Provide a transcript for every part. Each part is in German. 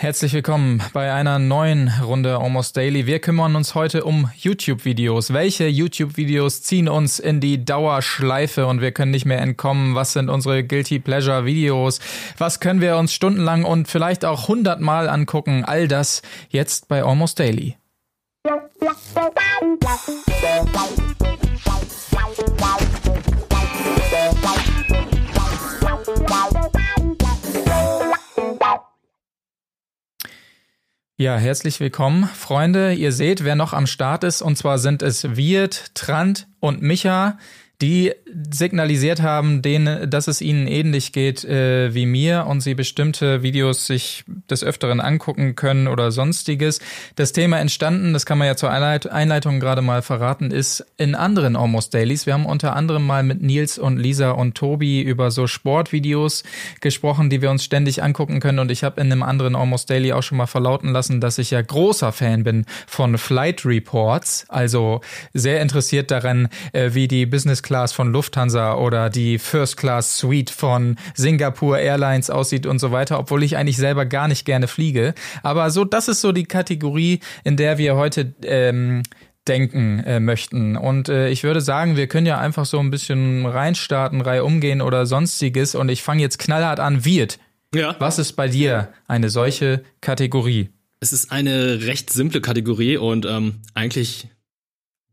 Herzlich willkommen bei einer neuen Runde Almost Daily. Wir kümmern uns heute um YouTube-Videos. Welche YouTube-Videos ziehen uns in die Dauerschleife und wir können nicht mehr entkommen? Was sind unsere Guilty Pleasure-Videos? Was können wir uns stundenlang und vielleicht auch hundertmal angucken? All das jetzt bei Almost Daily. Ja, herzlich willkommen, Freunde. Ihr seht, wer noch am Start ist, und zwar sind es Wirt, Trant und Micha die signalisiert haben, denen, dass es ihnen ähnlich geht äh, wie mir und sie bestimmte Videos sich des Öfteren angucken können oder sonstiges. Das Thema entstanden, das kann man ja zur Einleitung gerade mal verraten, ist in anderen Almost Dailies. Wir haben unter anderem mal mit Nils und Lisa und Tobi über so Sportvideos gesprochen, die wir uns ständig angucken können und ich habe in einem anderen Almost Daily auch schon mal verlauten lassen, dass ich ja großer Fan bin von Flight Reports, also sehr interessiert daran, äh, wie die Business Class von Lufthansa oder die First Class Suite von Singapore Airlines aussieht und so weiter, obwohl ich eigentlich selber gar nicht gerne fliege. Aber so, das ist so die Kategorie, in der wir heute ähm, denken äh, möchten. Und äh, ich würde sagen, wir können ja einfach so ein bisschen reinstarten, Reihe umgehen oder sonstiges. Und ich fange jetzt knallhart an. Wirt, ja. was ist bei dir eine solche Kategorie? Es ist eine recht simple Kategorie und ähm, eigentlich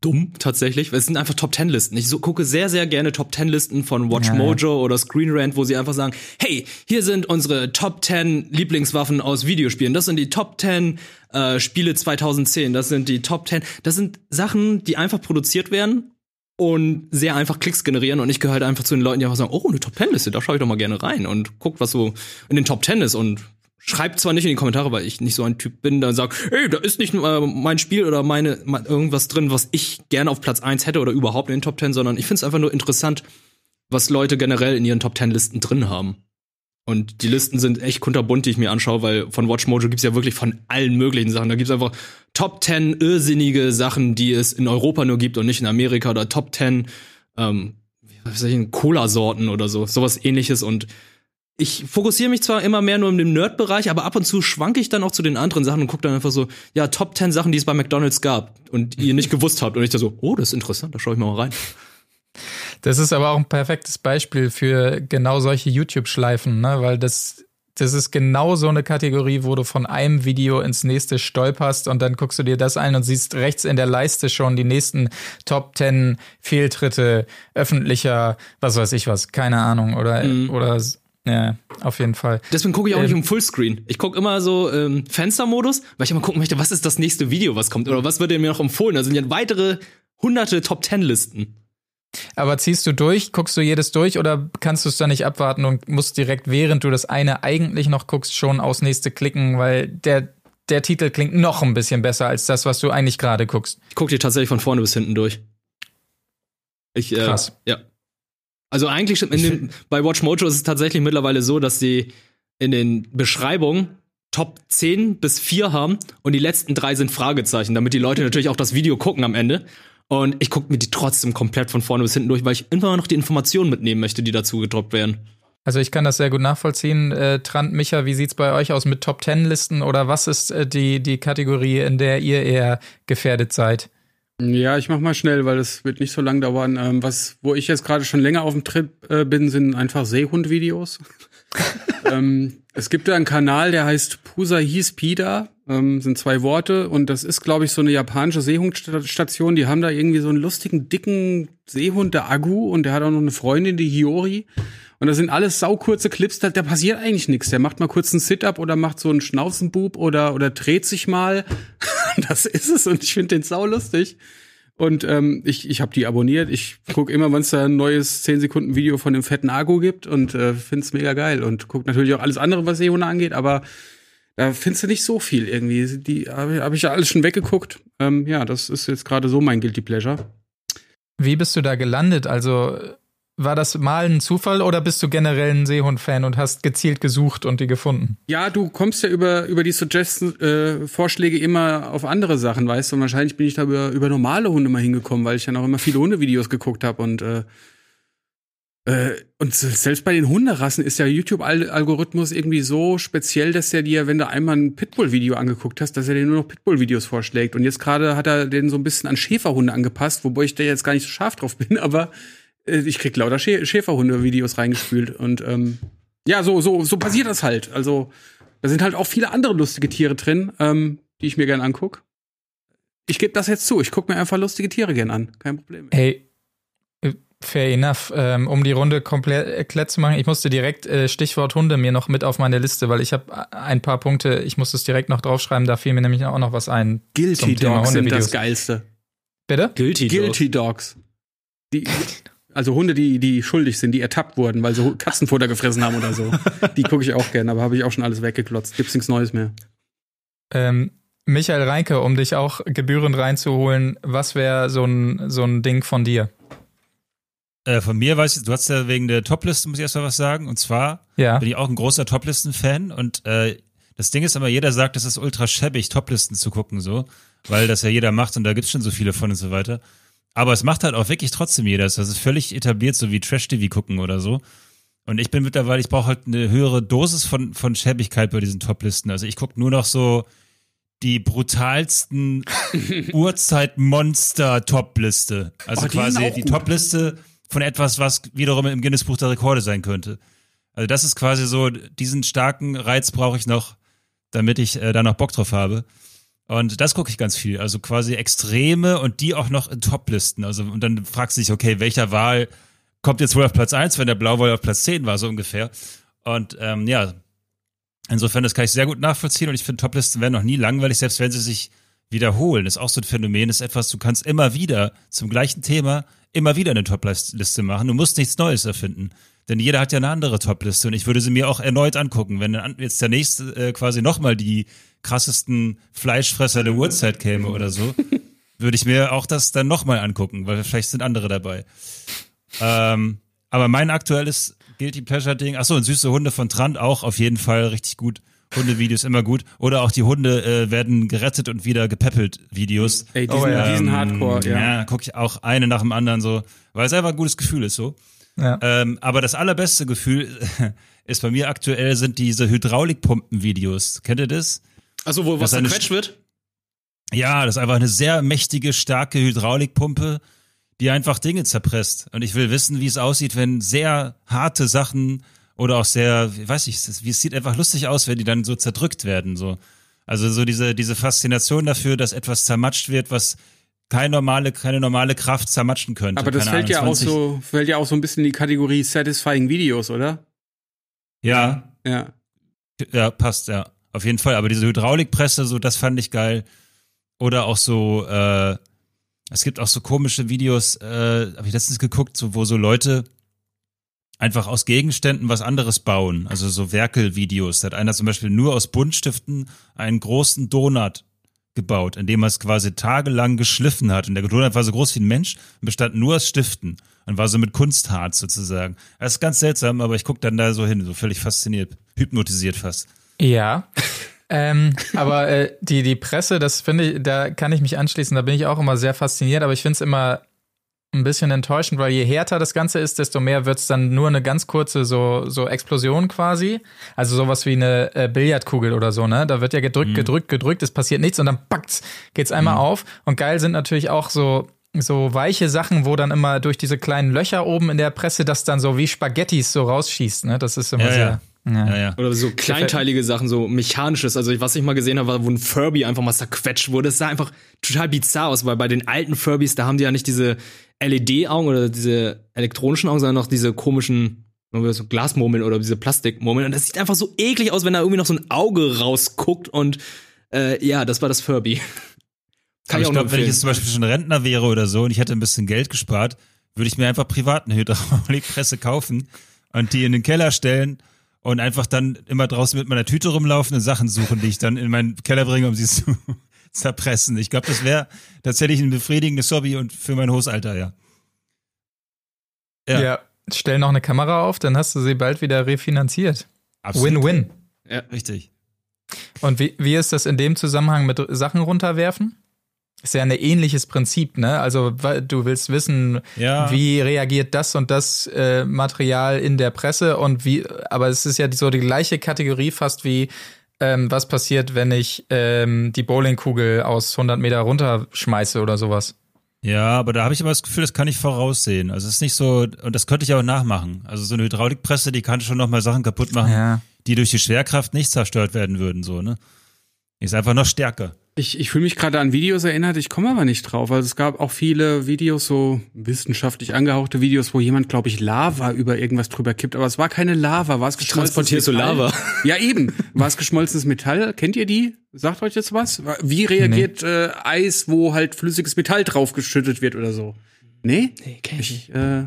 dumm tatsächlich. Es sind einfach Top Ten Listen. Ich so, gucke sehr, sehr gerne Top Ten Listen von Watch ja. Mojo oder Screen Rant, wo sie einfach sagen, hey, hier sind unsere Top Ten Lieblingswaffen aus Videospielen. Das sind die Top Ten äh, Spiele 2010. Das sind die Top Ten. Das sind Sachen, die einfach produziert werden und sehr einfach Klicks generieren und ich gehöre halt einfach zu den Leuten, die einfach sagen, oh, eine Top Ten Liste, da schaue ich doch mal gerne rein und guck, was so in den Top Ten ist und Schreibt zwar nicht in die Kommentare, weil ich nicht so ein Typ bin, dann sagt, hey, da ist nicht äh, mein Spiel oder meine irgendwas drin, was ich gerne auf Platz eins hätte oder überhaupt in den Top Ten, sondern ich finde es einfach nur interessant, was Leute generell in ihren Top Ten Listen drin haben. Und die Listen sind echt kunterbunt, die ich mir anschaue, weil von Watch Mojo gibt's ja wirklich von allen möglichen Sachen. Da gibt's einfach Top 10 irrsinnige Sachen, die es in Europa nur gibt und nicht in Amerika oder Top 10 ähm, Cola-Sorten oder so, sowas ähnliches und ich fokussiere mich zwar immer mehr nur in dem Nerd-Bereich, aber ab und zu schwanke ich dann auch zu den anderen Sachen und gucke dann einfach so, ja, Top 10 Sachen, die es bei McDonalds gab und ihr nicht gewusst habt. Und ich da so, oh, das ist interessant, da schaue ich mal rein. Das ist aber auch ein perfektes Beispiel für genau solche YouTube-Schleifen, ne? weil das, das ist genau so eine Kategorie, wo du von einem Video ins nächste stolperst und dann guckst du dir das ein und siehst rechts in der Leiste schon die nächsten Top 10 Fehltritte öffentlicher, was weiß ich was, keine Ahnung, oder, mhm. oder ja, auf jeden Fall. Deswegen gucke ich auch ähm, nicht um Fullscreen. Ich gucke immer so ähm, Fenstermodus, weil ich immer gucken möchte, was ist das nächste Video, was kommt oder was wird mir noch empfohlen. Da sind ja weitere hunderte Top Ten Listen. Aber ziehst du durch, guckst du jedes durch oder kannst du es dann nicht abwarten und musst direkt, während du das eine eigentlich noch guckst, schon aufs nächste klicken, weil der, der Titel klingt noch ein bisschen besser als das, was du eigentlich gerade guckst. Ich gucke dir tatsächlich von vorne bis hinten durch. Ich, äh, Krass. Ja. Also eigentlich dem, bei Watch Mojo ist es tatsächlich mittlerweile so, dass sie in den Beschreibungen Top 10 bis 4 haben und die letzten drei sind Fragezeichen, damit die Leute natürlich auch das Video gucken am Ende. Und ich gucke mir die trotzdem komplett von vorne bis hinten durch, weil ich immer noch die Informationen mitnehmen möchte, die dazu gedroppt werden. Also ich kann das sehr gut nachvollziehen. Äh, Trant, Micha, wie sieht's bei euch aus mit Top 10 Listen oder was ist äh, die, die Kategorie, in der ihr eher gefährdet seid? Ja, ich mach mal schnell, weil es wird nicht so lang dauern. Ähm, was, wo ich jetzt gerade schon länger auf dem Trip äh, bin, sind einfach Seehund-Videos. ähm, es gibt da einen Kanal, der heißt Pusa Hispida, ähm, sind zwei Worte und das ist, glaube ich, so eine japanische Seehundstation. Die haben da irgendwie so einen lustigen, dicken Seehund, der Agu, und der hat auch noch eine Freundin, die Hiyori. Und das sind alles saukurze Clips, da, da passiert eigentlich nichts. Der macht mal kurz einen Sit-Up oder macht so einen Schnauzenbub oder, oder dreht sich mal. das ist es und ich finde den sau lustig. Und ähm, ich, ich habe die abonniert. Ich guck immer, wenn es da ein neues 10 Sekunden Video von dem fetten Argo gibt und äh, finde es mega geil. Und guck natürlich auch alles andere, was Seehunde angeht, aber da findest du nicht so viel irgendwie. Die habe hab ich ja alles schon weggeguckt. Ähm, ja, das ist jetzt gerade so mein Guilty Pleasure. Wie bist du da gelandet? Also war das mal ein Zufall oder bist du generell ein Seehund-Fan und hast gezielt gesucht und die gefunden? Ja, du kommst ja über, über die Suggestion-Vorschläge äh, immer auf andere Sachen, weißt du? Und wahrscheinlich bin ich da über, über normale Hunde mal hingekommen, weil ich ja noch immer viele Hundevideos geguckt habe und äh, Äh, und selbst bei den Hunderassen ist der YouTube-Algorithmus irgendwie so speziell, dass er dir, wenn du einmal ein Pitbull-Video angeguckt hast, dass er dir nur noch Pitbull-Videos vorschlägt. Und jetzt gerade hat er den so ein bisschen an Schäferhunde angepasst, wobei ich da jetzt gar nicht so scharf drauf bin, aber ich krieg lauter Schä Schäferhunde-Videos reingespült. Und ähm, ja, so, so, so passiert das halt. Also, da sind halt auch viele andere lustige Tiere drin, ähm, die ich mir gern anguck. Ich gebe das jetzt zu. Ich gucke mir einfach lustige Tiere gern an. Kein Problem. Hey, Fair enough. Ähm, um die Runde komplett erklärt zu machen, ich musste direkt äh, Stichwort Hunde mir noch mit auf meine Liste, weil ich habe ein paar Punkte, ich musste es direkt noch draufschreiben, da fiel mir nämlich auch noch was ein. Guilty Dogs sind das Geilste. Bitte? Guilty, Guilty Dogs. Die, also Hunde, die, die schuldig sind, die ertappt wurden, weil sie Katzenfutter gefressen haben oder so. Die gucke ich auch gerne, aber habe ich auch schon alles weggeklotzt. Gibt's nichts Neues mehr. Ähm, Michael Reinke, um dich auch gebührend reinzuholen, was wäre so ein, so ein Ding von dir? Äh, von mir weiß ich, du hast ja wegen der Topliste, muss ich erst mal was sagen. Und zwar ja. bin ich auch ein großer Toplisten-Fan und äh, das Ding ist immer, jeder sagt, es ist ultra schäbig, Toplisten zu gucken, so, weil das ja jeder macht und da gibt's schon so viele von und so weiter. Aber es macht halt auch wirklich trotzdem jeder. Das ist völlig etabliert, so wie Trash-TV gucken oder so. Und ich bin mittlerweile, ich brauche halt eine höhere Dosis von, von Schäbigkeit bei diesen Toplisten. Also ich gucke nur noch so die brutalsten Uhrzeit-Monster-Topliste. Also oh, die quasi die Topliste von etwas, was wiederum im Guinness-Buch der Rekorde sein könnte. Also das ist quasi so, diesen starken Reiz brauche ich noch, damit ich äh, da noch Bock drauf habe. Und das gucke ich ganz viel. Also quasi Extreme und die auch noch in Toplisten. Also, und dann fragst du dich, okay, welcher Wahl kommt jetzt wohl auf Platz eins, wenn der Blauwall auf Platz zehn war, so ungefähr. Und ähm, ja, insofern, das kann ich sehr gut nachvollziehen und ich finde, Toplisten werden noch nie langweilig, selbst wenn sie sich wiederholen. Das ist auch so ein Phänomen, ist etwas, du kannst immer wieder zum gleichen Thema immer wieder eine Top-Liste machen. Du musst nichts Neues erfinden. Denn jeder hat ja eine andere Top-Liste und ich würde sie mir auch erneut angucken. Wenn jetzt der nächste äh, quasi nochmal die krassesten Fleischfresser der Uhrzeit käme oder so, würde ich mir auch das dann nochmal angucken, weil vielleicht sind andere dabei. Ähm, aber mein aktuelles Guilty Pleasure-Ding, achso, und süße Hunde von Trant auch auf jeden Fall richtig gut. Hundevideos immer gut. Oder auch die Hunde äh, werden gerettet und wieder gepäppelt Videos. Ey, diesen, oh, ja. diesen Hardcore, ja. Ja, gucke ich auch eine nach dem anderen so, weil es einfach ein gutes Gefühl ist so. Ja. Ähm, aber das allerbeste Gefühl ist bei mir aktuell sind diese Hydraulikpumpen-Videos. Kennt ihr das? Also wo was zerquetscht wird? Ja, das ist einfach eine sehr mächtige, starke Hydraulikpumpe, die einfach Dinge zerpresst. Und ich will wissen, wie es aussieht, wenn sehr harte Sachen oder auch sehr, weiß ich, wie es sieht einfach lustig aus, wenn die dann so zerdrückt werden, so. Also so diese, diese Faszination dafür, dass etwas zermatscht wird, was keine normale, keine normale Kraft zermatschen könnte. Aber das keine fällt Ahnung, ja 20. auch so, fällt ja auch so ein bisschen in die Kategorie Satisfying Videos, oder? Ja. Ja. Ja, passt, ja. Auf jeden Fall. Aber diese Hydraulikpresse, so, das fand ich geil. Oder auch so, äh, es gibt auch so komische Videos, äh, habe ich letztens geguckt, so, wo so Leute einfach aus Gegenständen was anderes bauen. Also so Werkelvideos. Da hat einer zum Beispiel nur aus Buntstiften einen großen Donut gebaut, indem er es quasi tagelang geschliffen hat. Und der Donut war so groß wie ein Mensch und bestand nur aus Stiften und war so mit Kunstharz sozusagen. Das ist ganz seltsam, aber ich gucke dann da so hin, so völlig fasziniert, hypnotisiert fast. Ja. ähm, aber äh, die, die Presse, das finde ich, da kann ich mich anschließen, da bin ich auch immer sehr fasziniert, aber ich finde es immer ein bisschen enttäuschend, weil je härter das Ganze ist, desto mehr wird es dann nur eine ganz kurze so, so Explosion quasi. Also sowas wie eine äh, Billardkugel oder so, ne? Da wird ja gedrückt, mhm. gedrückt, gedrückt, es passiert nichts und dann packt's, geht's einmal mhm. auf. Und geil sind natürlich auch so so weiche Sachen, wo dann immer durch diese kleinen Löcher oben in der Presse das dann so wie Spaghettis so rausschießt, ne? Das ist immer ja, sehr. Ja. Ja. Ja, ja. Oder so kleinteilige Sachen, so mechanisches. Also was ich mal gesehen habe, war, wo ein Furby einfach mal zerquetscht wurde. Das sah einfach total bizarr aus, weil bei den alten Furbys, da haben die ja nicht diese LED-Augen oder diese elektronischen Augen, sondern noch diese komischen so Glasmurmeln oder diese Plastikmurmeln. Und das sieht einfach so eklig aus, wenn da irgendwie noch so ein Auge rausguckt. Und äh, ja, das war das Furby. Kann ich, ich glaube, wenn ich jetzt zum Beispiel schon Rentner wäre oder so und ich hätte ein bisschen Geld gespart, würde ich mir einfach privat eine Hydraulikpresse kaufen und die in den Keller stellen und einfach dann immer draußen mit meiner Tüte rumlaufen und Sachen suchen, die ich dann in meinen Keller bringe, um sie zu zerpressen. Ich glaube, das wäre tatsächlich ein befriedigendes Hobby und für mein hohes Alter, ja. Ja. ja, stell noch eine Kamera auf, dann hast du sie bald wieder refinanziert. Win-win. Ja, richtig. Und wie, wie ist das in dem Zusammenhang mit Sachen runterwerfen? Ist ja ein ähnliches Prinzip, ne? Also du willst wissen, ja. wie reagiert das und das äh, Material in der Presse und wie, aber es ist ja so die gleiche Kategorie fast wie ähm, was passiert, wenn ich ähm, die Bowlingkugel aus 100 Meter runterschmeiße oder sowas. Ja, aber da habe ich immer das Gefühl, das kann ich voraussehen. Also es ist nicht so, und das könnte ich auch nachmachen. Also so eine Hydraulikpresse, die kann schon noch mal Sachen kaputt machen, ja. die durch die Schwerkraft nicht zerstört werden würden, so, ne? Die ist einfach noch stärker. Ich, ich fühle mich gerade an Videos erinnert, ich komme aber nicht drauf. Also es gab auch viele Videos, so wissenschaftlich angehauchte Videos, wo jemand, glaube ich, Lava über irgendwas drüber kippt. Aber es war keine Lava, war es geschmolzenes Metall? Du Lava? Ja, eben. War es geschmolzenes Metall? Kennt ihr die? Sagt euch jetzt was? Wie reagiert nee. äh, Eis, wo halt flüssiges Metall draufgeschüttet wird oder so? Nee? Nee, kenn ich nicht. Äh,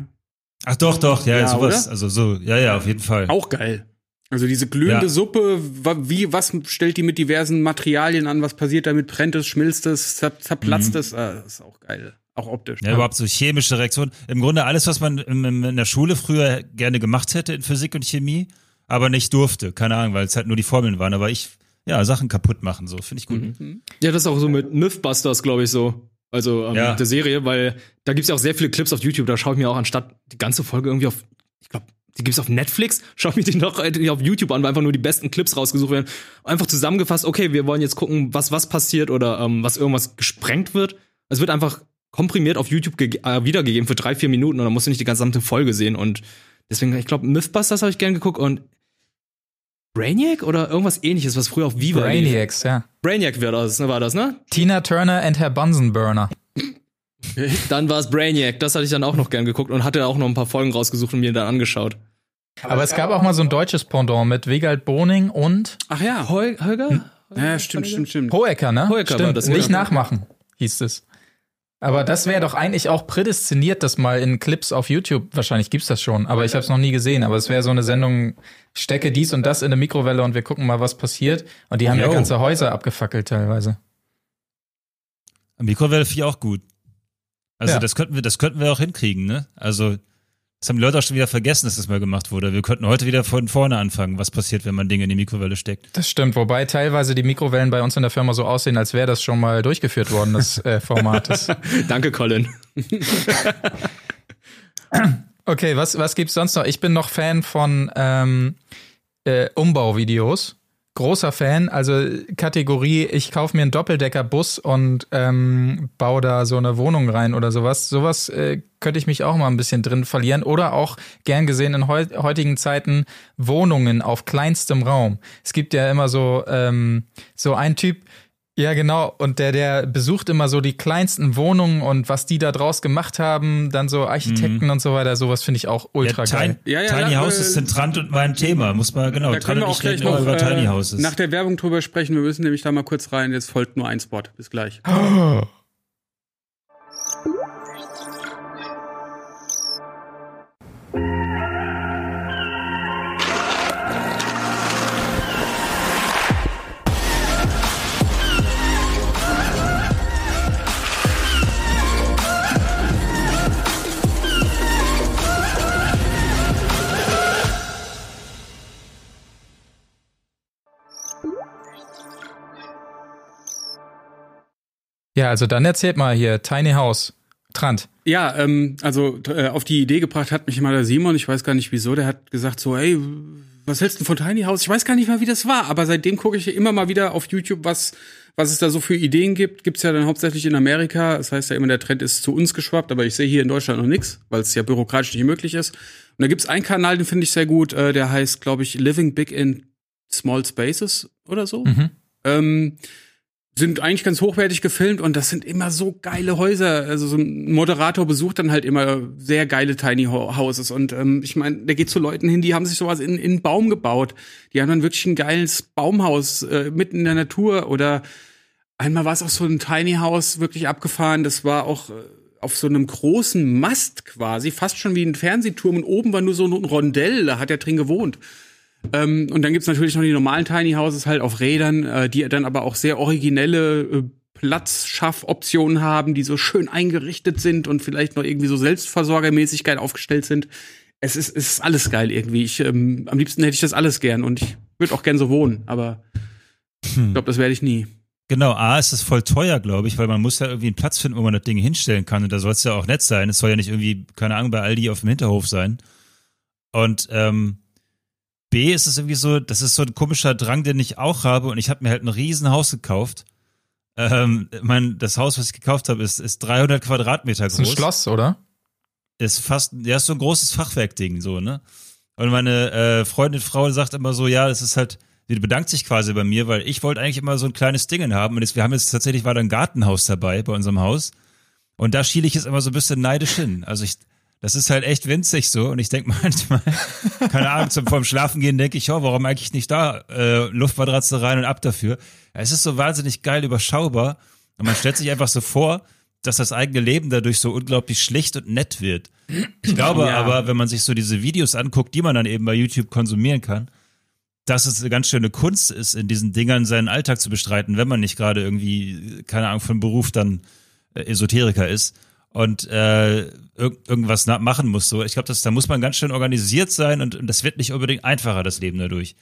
Ach doch, doch, ja, ja sowas. Oder? Also so, ja, ja, auf jeden Fall. Auch geil. Also diese glühende ja. Suppe, wie, was stellt die mit diversen Materialien an? Was passiert damit? Brennt es, schmilzt es, zerplatzt mhm. es? Ah, das ist auch geil. Auch optisch. Ja, überhaupt so chemische Reaktionen. Im Grunde alles, was man in der Schule früher gerne gemacht hätte in Physik und Chemie, aber nicht durfte. Keine Ahnung, weil es halt nur die Formeln waren. Aber ich, ja, Sachen kaputt machen, so. Finde ich gut. Mhm. Ja, das ist auch so mit Mythbusters, glaube ich, so. Also ähm, ja. der Serie, weil da gibt's ja auch sehr viele Clips auf YouTube. Da schaue ich mir auch anstatt die ganze Folge irgendwie auf, ich glaube, die gibt's auf Netflix. Schau mir die noch äh, auf YouTube an, weil einfach nur die besten Clips rausgesucht werden. Einfach zusammengefasst, okay, wir wollen jetzt gucken, was was passiert oder ähm, was irgendwas gesprengt wird. Es wird einfach komprimiert auf YouTube äh, wiedergegeben für drei, vier Minuten und dann musst du nicht die gesamte Folge sehen. Und deswegen, ich glaube, Mythbusters habe ich gern geguckt und Brainiac oder irgendwas ähnliches, was früher auf Viva Brainiacs, ja. Brainiac war das, ne, war das, ne? Tina Turner and her Bunsen Burner. dann war es Brainiac, das hatte ich dann auch noch gern geguckt und hatte auch noch ein paar Folgen rausgesucht und mir dann angeschaut. Aber es gab auch mal so ein deutsches Pendant mit Wegald Boning und. Ach ja, Hol Holger? Hm? Ja, stimmt, stimmt, stimmt. Hoeker, ne? Hoeker stimmt. war das. Nicht nachmachen, hieß es. Aber das wäre doch eigentlich auch prädestiniert, das mal in Clips auf YouTube. Wahrscheinlich gibt's das schon, aber ich habe es noch nie gesehen. Aber es wäre so eine Sendung, stecke dies und das in eine Mikrowelle und wir gucken mal, was passiert. Und die haben Yo. ja ganze Häuser abgefackelt teilweise. Mikrowelle finde ich auch gut. Also ja. das könnten wir, das könnten wir auch hinkriegen, ne? Also das haben die Leute auch schon wieder vergessen, dass das mal gemacht wurde. Wir könnten heute wieder von vorne anfangen, was passiert, wenn man Dinge in die Mikrowelle steckt. Das stimmt, wobei teilweise die Mikrowellen bei uns in der Firma so aussehen, als wäre das schon mal durchgeführt worden, das äh, Format. Danke, Colin. okay, was, was gibt's sonst noch? Ich bin noch Fan von ähm, äh, Umbauvideos großer Fan. Also Kategorie, ich kaufe mir einen Doppeldecker-Bus und ähm, baue da so eine Wohnung rein oder sowas. Sowas äh, könnte ich mich auch mal ein bisschen drin verlieren. Oder auch gern gesehen in heu heutigen Zeiten Wohnungen auf kleinstem Raum. Es gibt ja immer so, ähm, so ein Typ, ja, genau. Und der, der besucht immer so die kleinsten Wohnungen und was die da draus gemacht haben, dann so Architekten mhm. und so weiter. Sowas finde ich auch ultra ja, geil. Ja, ja, Tiny House äh, ist zentrant und mein Thema. Muss man, genau, da können wir auch gleich noch, über äh, Tiny Houses. nach der Werbung drüber sprechen. Wir müssen nämlich da mal kurz rein. Jetzt folgt nur ein Spot. Bis gleich. Oh. Ja, also dann erzählt mal hier, Tiny House. Trant. Ja, ähm, also äh, auf die Idee gebracht hat mich mal der Simon, ich weiß gar nicht wieso, der hat gesagt so, ey, was hältst du von Tiny House? Ich weiß gar nicht mal, wie das war, aber seitdem gucke ich immer mal wieder auf YouTube, was, was es da so für Ideen gibt. Gibt's ja dann hauptsächlich in Amerika. Das heißt ja immer, der Trend ist zu uns geschwappt, aber ich sehe hier in Deutschland noch nichts, weil es ja bürokratisch nicht möglich ist. Und da gibt's einen Kanal, den finde ich sehr gut, äh, der heißt, glaube ich, Living Big in Small Spaces oder so. Mhm. Ähm, sind eigentlich ganz hochwertig gefilmt und das sind immer so geile Häuser. Also so ein Moderator besucht dann halt immer sehr geile Tiny Houses und ähm, ich meine, der geht zu Leuten hin, die haben sich sowas in, in einen Baum gebaut. Die haben dann wirklich ein geiles Baumhaus äh, mitten in der Natur oder einmal war es auch so ein Tiny House wirklich abgefahren. Das war auch äh, auf so einem großen Mast quasi, fast schon wie ein Fernsehturm und oben war nur so ein Rondell, da hat er drin gewohnt. Ähm, und dann gibt's natürlich noch die normalen Tiny Houses halt auf Rädern, äh, die dann aber auch sehr originelle äh, Platzschaffoptionen haben, die so schön eingerichtet sind und vielleicht noch irgendwie so Selbstversorgermäßigkeit aufgestellt sind. Es ist, es ist alles geil irgendwie. Ich, ähm, am liebsten hätte ich das alles gern und ich würde auch gern so wohnen, aber hm. ich glaube, das werde ich nie. Genau, A ist es voll teuer, glaube ich, weil man muss ja irgendwie einen Platz finden, wo man das Ding hinstellen kann. Und da soll es ja auch nett sein. Es soll ja nicht irgendwie, keine Ahnung, bei Aldi auf dem Hinterhof sein. Und ähm, B ist es irgendwie so, das ist so ein komischer Drang, den ich auch habe. Und ich habe mir halt ein Riesenhaus gekauft. Ähm, mein, das Haus, was ich gekauft habe, ist, ist 300 Quadratmeter groß. Das ist ein Schloss, oder? Ist fast, ja, ist so ein großes Fachwerkding, so, ne? Und meine äh, Freundin, Frau sagt immer so, ja, es ist halt, die bedankt sich quasi bei mir, weil ich wollte eigentlich immer so ein kleines Ding haben. Und jetzt, wir haben jetzt tatsächlich war da ein Gartenhaus dabei bei unserem Haus. Und da schiele ich jetzt immer so ein bisschen neidisch hin. Also ich, das ist halt echt winzig so. Und ich denke manchmal, keine Ahnung, zum vorm Schlafen gehen denke ich, oh, warum eigentlich nicht da? Äh, Luftmatratze rein und ab dafür. Es ist so wahnsinnig geil überschaubar. Und man stellt sich einfach so vor, dass das eigene Leben dadurch so unglaublich schlicht und nett wird. Ich glaube ja. aber, wenn man sich so diese Videos anguckt, die man dann eben bei YouTube konsumieren kann, dass es eine ganz schöne Kunst ist, in diesen Dingern seinen Alltag zu bestreiten, wenn man nicht gerade irgendwie, keine Ahnung, von Beruf dann äh, Esoteriker ist und äh, irg irgendwas machen muss. So, ich glaube, da muss man ganz schön organisiert sein und, und, das wird nicht unbedingt einfacher, das Leben dadurch.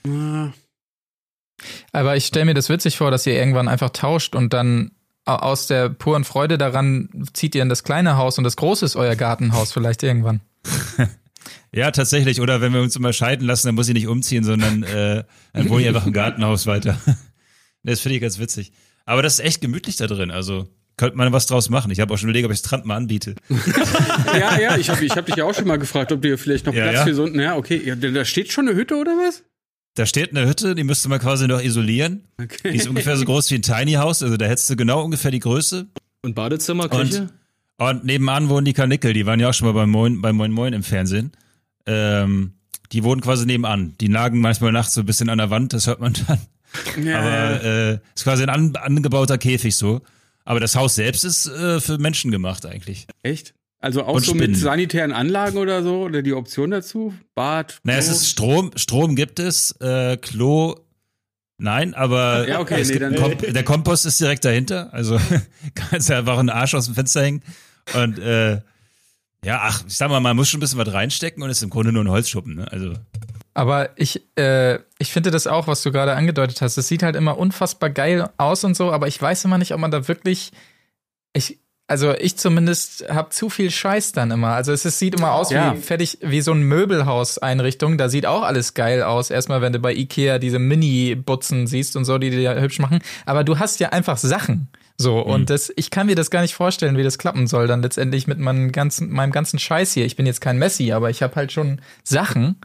Aber ich stelle mir das witzig vor, dass ihr irgendwann einfach tauscht und dann aus der puren Freude daran zieht ihr in das kleine Haus und das große ist euer Gartenhaus vielleicht irgendwann. Ja, tatsächlich. Oder wenn wir uns immer scheiden lassen, dann muss ich nicht umziehen, sondern äh, dann wohne ich einfach im Gartenhaus weiter. das finde ich ganz witzig. Aber das ist echt gemütlich da drin. Also könnte man was draus machen. Ich habe auch schon überlegt, ob ich Strand mal anbiete. ja, ja, ich habe ich hab dich ja auch schon mal gefragt, ob du vielleicht noch Platz ja. für so ein. Ja, okay. Ja, da steht schon eine Hütte oder was? Da steht eine Hütte, die müsste man quasi noch isolieren. Okay. Die ist ungefähr so groß wie ein Tiny House, also da hättest du genau ungefähr die Größe. Und Badezimmer, Küche? Und, und nebenan wohnen die Kanickel, die waren ja auch schon mal beim Moin, bei Moin Moin im Fernsehen. Ähm, die wohnen quasi nebenan. Die nagen manchmal nachts so ein bisschen an der Wand, das hört man dann. Ja. Aber äh, ist quasi ein an, angebauter Käfig so. Aber das Haus selbst ist äh, für Menschen gemacht eigentlich. Echt? Also auch Und so Spinnen. mit sanitären Anlagen oder so? Oder die Option dazu? Bad? Klo? Naja, es ist Strom. Strom gibt es. Äh, Klo Nein, aber ja, okay, nee, Kom der Kompost ist direkt dahinter. Also kannst ja einfach einen Arsch aus dem Fenster hängen. Und äh, ja, ach, ich sag mal, man muss schon ein bisschen was reinstecken und ist im Grunde nur ein Holzschuppen, ne? Also. Aber ich, äh, ich finde das auch, was du gerade angedeutet hast. Es sieht halt immer unfassbar geil aus und so, aber ich weiß immer nicht, ob man da wirklich. Ich, also ich zumindest habe zu viel Scheiß dann immer. Also es, es sieht immer aus ja. wie fertig, wie so ein Möbelhaus-Einrichtung. Da sieht auch alles geil aus. Erstmal, wenn du bei Ikea diese Mini-Butzen siehst und so, die dir hübsch machen. Aber du hast ja einfach Sachen. So, mhm. und das, ich kann mir das gar nicht vorstellen, wie das klappen soll, dann letztendlich mit meinem ganzen, meinem ganzen Scheiß hier. Ich bin jetzt kein Messi, aber ich habe halt schon Sachen.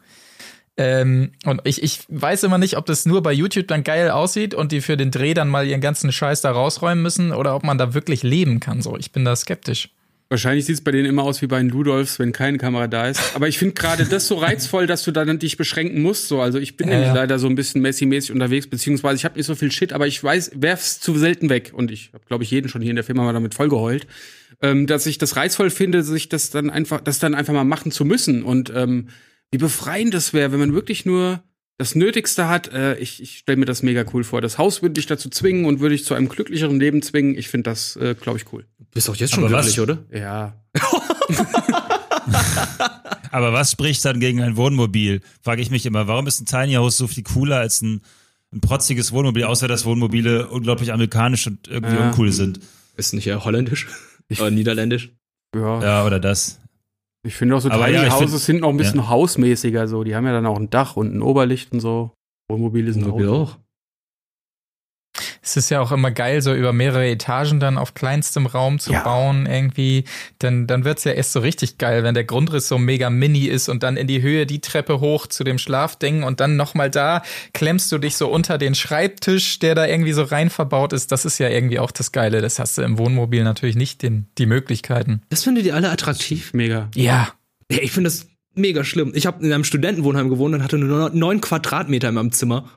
Ähm, und ich, ich weiß immer nicht, ob das nur bei YouTube dann geil aussieht und die für den Dreh dann mal ihren ganzen Scheiß da rausräumen müssen oder ob man da wirklich leben kann. So, ich bin da skeptisch. Wahrscheinlich sieht es bei denen immer aus wie bei den Ludolfs, wenn keine Kamera da ist. Aber ich finde gerade das so reizvoll, dass du dann dich beschränken musst. So, also ich bin ja, nämlich ja. leider so ein bisschen Messi-mäßig unterwegs, beziehungsweise ich habe nicht so viel Shit, aber ich weiß, werf's zu selten weg. Und ich habe, glaube ich, jeden schon hier in der Firma mal damit vollgeheult, ähm, dass ich das reizvoll finde, sich das dann einfach, das dann einfach mal machen zu müssen. Und ähm, wie befreiend das wäre, wenn man wirklich nur das Nötigste hat. Äh, ich ich stelle mir das mega cool vor. Das Haus würde dich dazu zwingen und würde dich zu einem glücklicheren Leben zwingen. Ich finde das, äh, glaube ich, cool. Du bist auch jetzt schon Aber glücklich, was? oder? Ja. Aber was spricht dann gegen ein Wohnmobil? Frage ich mich immer. Warum ist ein Tiny House so viel cooler als ein, ein protziges Wohnmobil, außer dass Wohnmobile unglaublich amerikanisch und irgendwie ja. uncool sind? Ist nicht eher holländisch? oder niederländisch? Ja. Ja, oder das. Ich finde auch so Tiny ja, Houses sind noch ein bisschen ja. hausmäßiger so. Die haben ja dann auch ein Dach und ein Oberlicht und so. Wohnmobile sind Wohnmobil auch. Es ist ja auch immer geil, so über mehrere Etagen dann auf kleinstem Raum zu ja. bauen irgendwie. Dann, dann wird's ja erst so richtig geil, wenn der Grundriss so mega mini ist und dann in die Höhe die Treppe hoch zu dem Schlafding und dann nochmal da klemmst du dich so unter den Schreibtisch, der da irgendwie so rein verbaut ist. Das ist ja irgendwie auch das Geile. Das hast du im Wohnmobil natürlich nicht den, die Möglichkeiten. Das findet ihr alle attraktiv? Mega. Ja. ja ich finde das mega schlimm. Ich habe in einem Studentenwohnheim gewohnt und hatte nur neun Quadratmeter in meinem Zimmer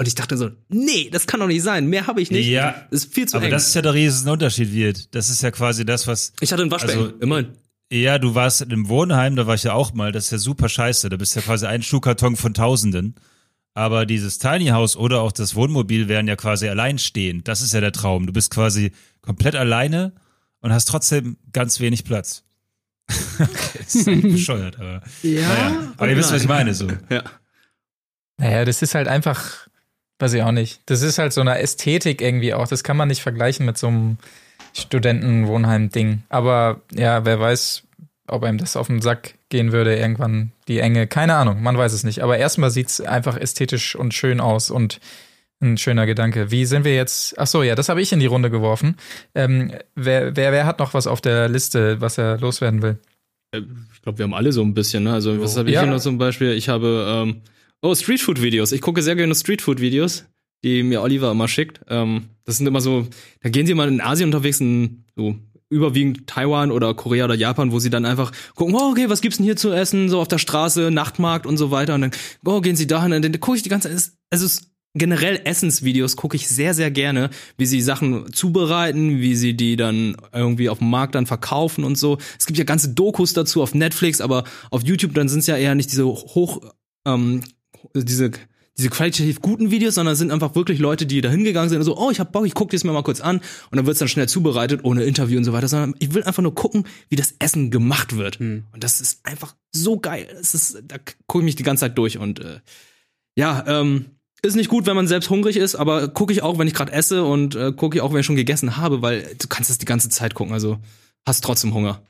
und ich dachte so, nee, das kann doch nicht sein. Mehr habe ich nicht. Ja. Das ist viel zu aber eng. das ist ja der riesen Unterschied wird. Das ist ja quasi das, was. Ich hatte ein Waschbecken, also, immerhin. Ja, du warst im Wohnheim, da war ich ja auch mal. Das ist ja super scheiße. Da bist ja quasi ein Schuhkarton von Tausenden. Aber dieses Tiny House oder auch das Wohnmobil wären ja quasi alleinstehend. Das ist ja der Traum. Du bist quasi komplett alleine und hast trotzdem ganz wenig Platz. das ist bescheuert, aber. Ja. Naja. Aber ihr wisst, was ich meine, so. Ja. Naja, das ist halt einfach weiß ich auch nicht. Das ist halt so eine Ästhetik irgendwie auch. Das kann man nicht vergleichen mit so einem Studentenwohnheim-Ding. Aber ja, wer weiß, ob einem das auf den Sack gehen würde, irgendwann die Enge. Keine Ahnung, man weiß es nicht. Aber erstmal sieht es einfach ästhetisch und schön aus und ein schöner Gedanke. Wie sind wir jetzt? Ach so, ja, das habe ich in die Runde geworfen. Ähm, wer, wer, wer hat noch was auf der Liste, was er loswerden will? Äh, ich glaube, wir haben alle so ein bisschen, ne? Also, was habe ich ja. hier noch zum Beispiel? Ich habe, ähm, oh, Streetfood-Videos. Ich gucke sehr gerne Streetfood-Videos, die mir Oliver immer schickt. Ähm, das sind immer so, da gehen sie mal in Asien unterwegs, in so überwiegend Taiwan oder Korea oder Japan, wo sie dann einfach gucken, oh, okay, was gibt's denn hier zu essen, so auf der Straße, Nachtmarkt und so weiter und dann, oh, gehen sie dahin und dann gucke ich die ganze Zeit, also generell Essensvideos gucke ich sehr, sehr gerne, wie sie Sachen zubereiten, wie sie die dann irgendwie auf dem Markt dann verkaufen und so. Es gibt ja ganze Dokus dazu auf Netflix, aber auf YouTube dann sind es ja eher nicht diese hoch, ähm, diese diese qualitativ guten Videos, sondern es sind einfach wirklich Leute, die da hingegangen sind und so, oh, ich hab Bock, ich gucke das mir mal kurz an und dann wird's dann schnell zubereitet, ohne Interview und so weiter, sondern ich will einfach nur gucken, wie das Essen gemacht wird. Hm. Und das ist einfach so geil. Das ist, da gucke ich mich die ganze Zeit durch und äh, ja, ähm, ist nicht gut, wenn man selbst hungrig ist, aber gucke ich auch, wenn ich gerade esse und äh, gucke ich auch, wenn ich schon gegessen habe, weil du kannst das die ganze Zeit gucken, also hast trotzdem Hunger.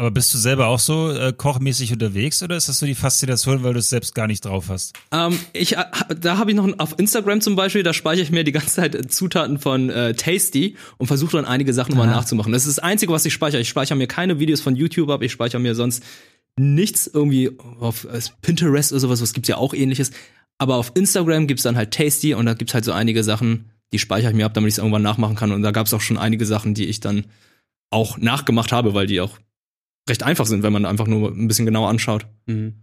Aber bist du selber auch so äh, kochmäßig unterwegs oder ist das so die Faszination, weil du es selbst gar nicht drauf hast? Ähm, ich, äh, da habe ich noch auf Instagram zum Beispiel, da speichere ich mir die ganze Zeit Zutaten von äh, Tasty und versuche dann einige Sachen mal nachzumachen. Das ist das Einzige, was ich speichere. Ich speichere mir keine Videos von YouTube ab, ich speichere mir sonst nichts irgendwie auf äh, Pinterest oder sowas, was gibt's ja auch ähnliches. Aber auf Instagram gibt's dann halt Tasty und da gibt's halt so einige Sachen, die speichere ich mir ab, damit ich es irgendwann nachmachen kann. Und da gab's auch schon einige Sachen, die ich dann auch nachgemacht habe, weil die auch recht einfach sind, wenn man einfach nur ein bisschen genauer anschaut. Mhm.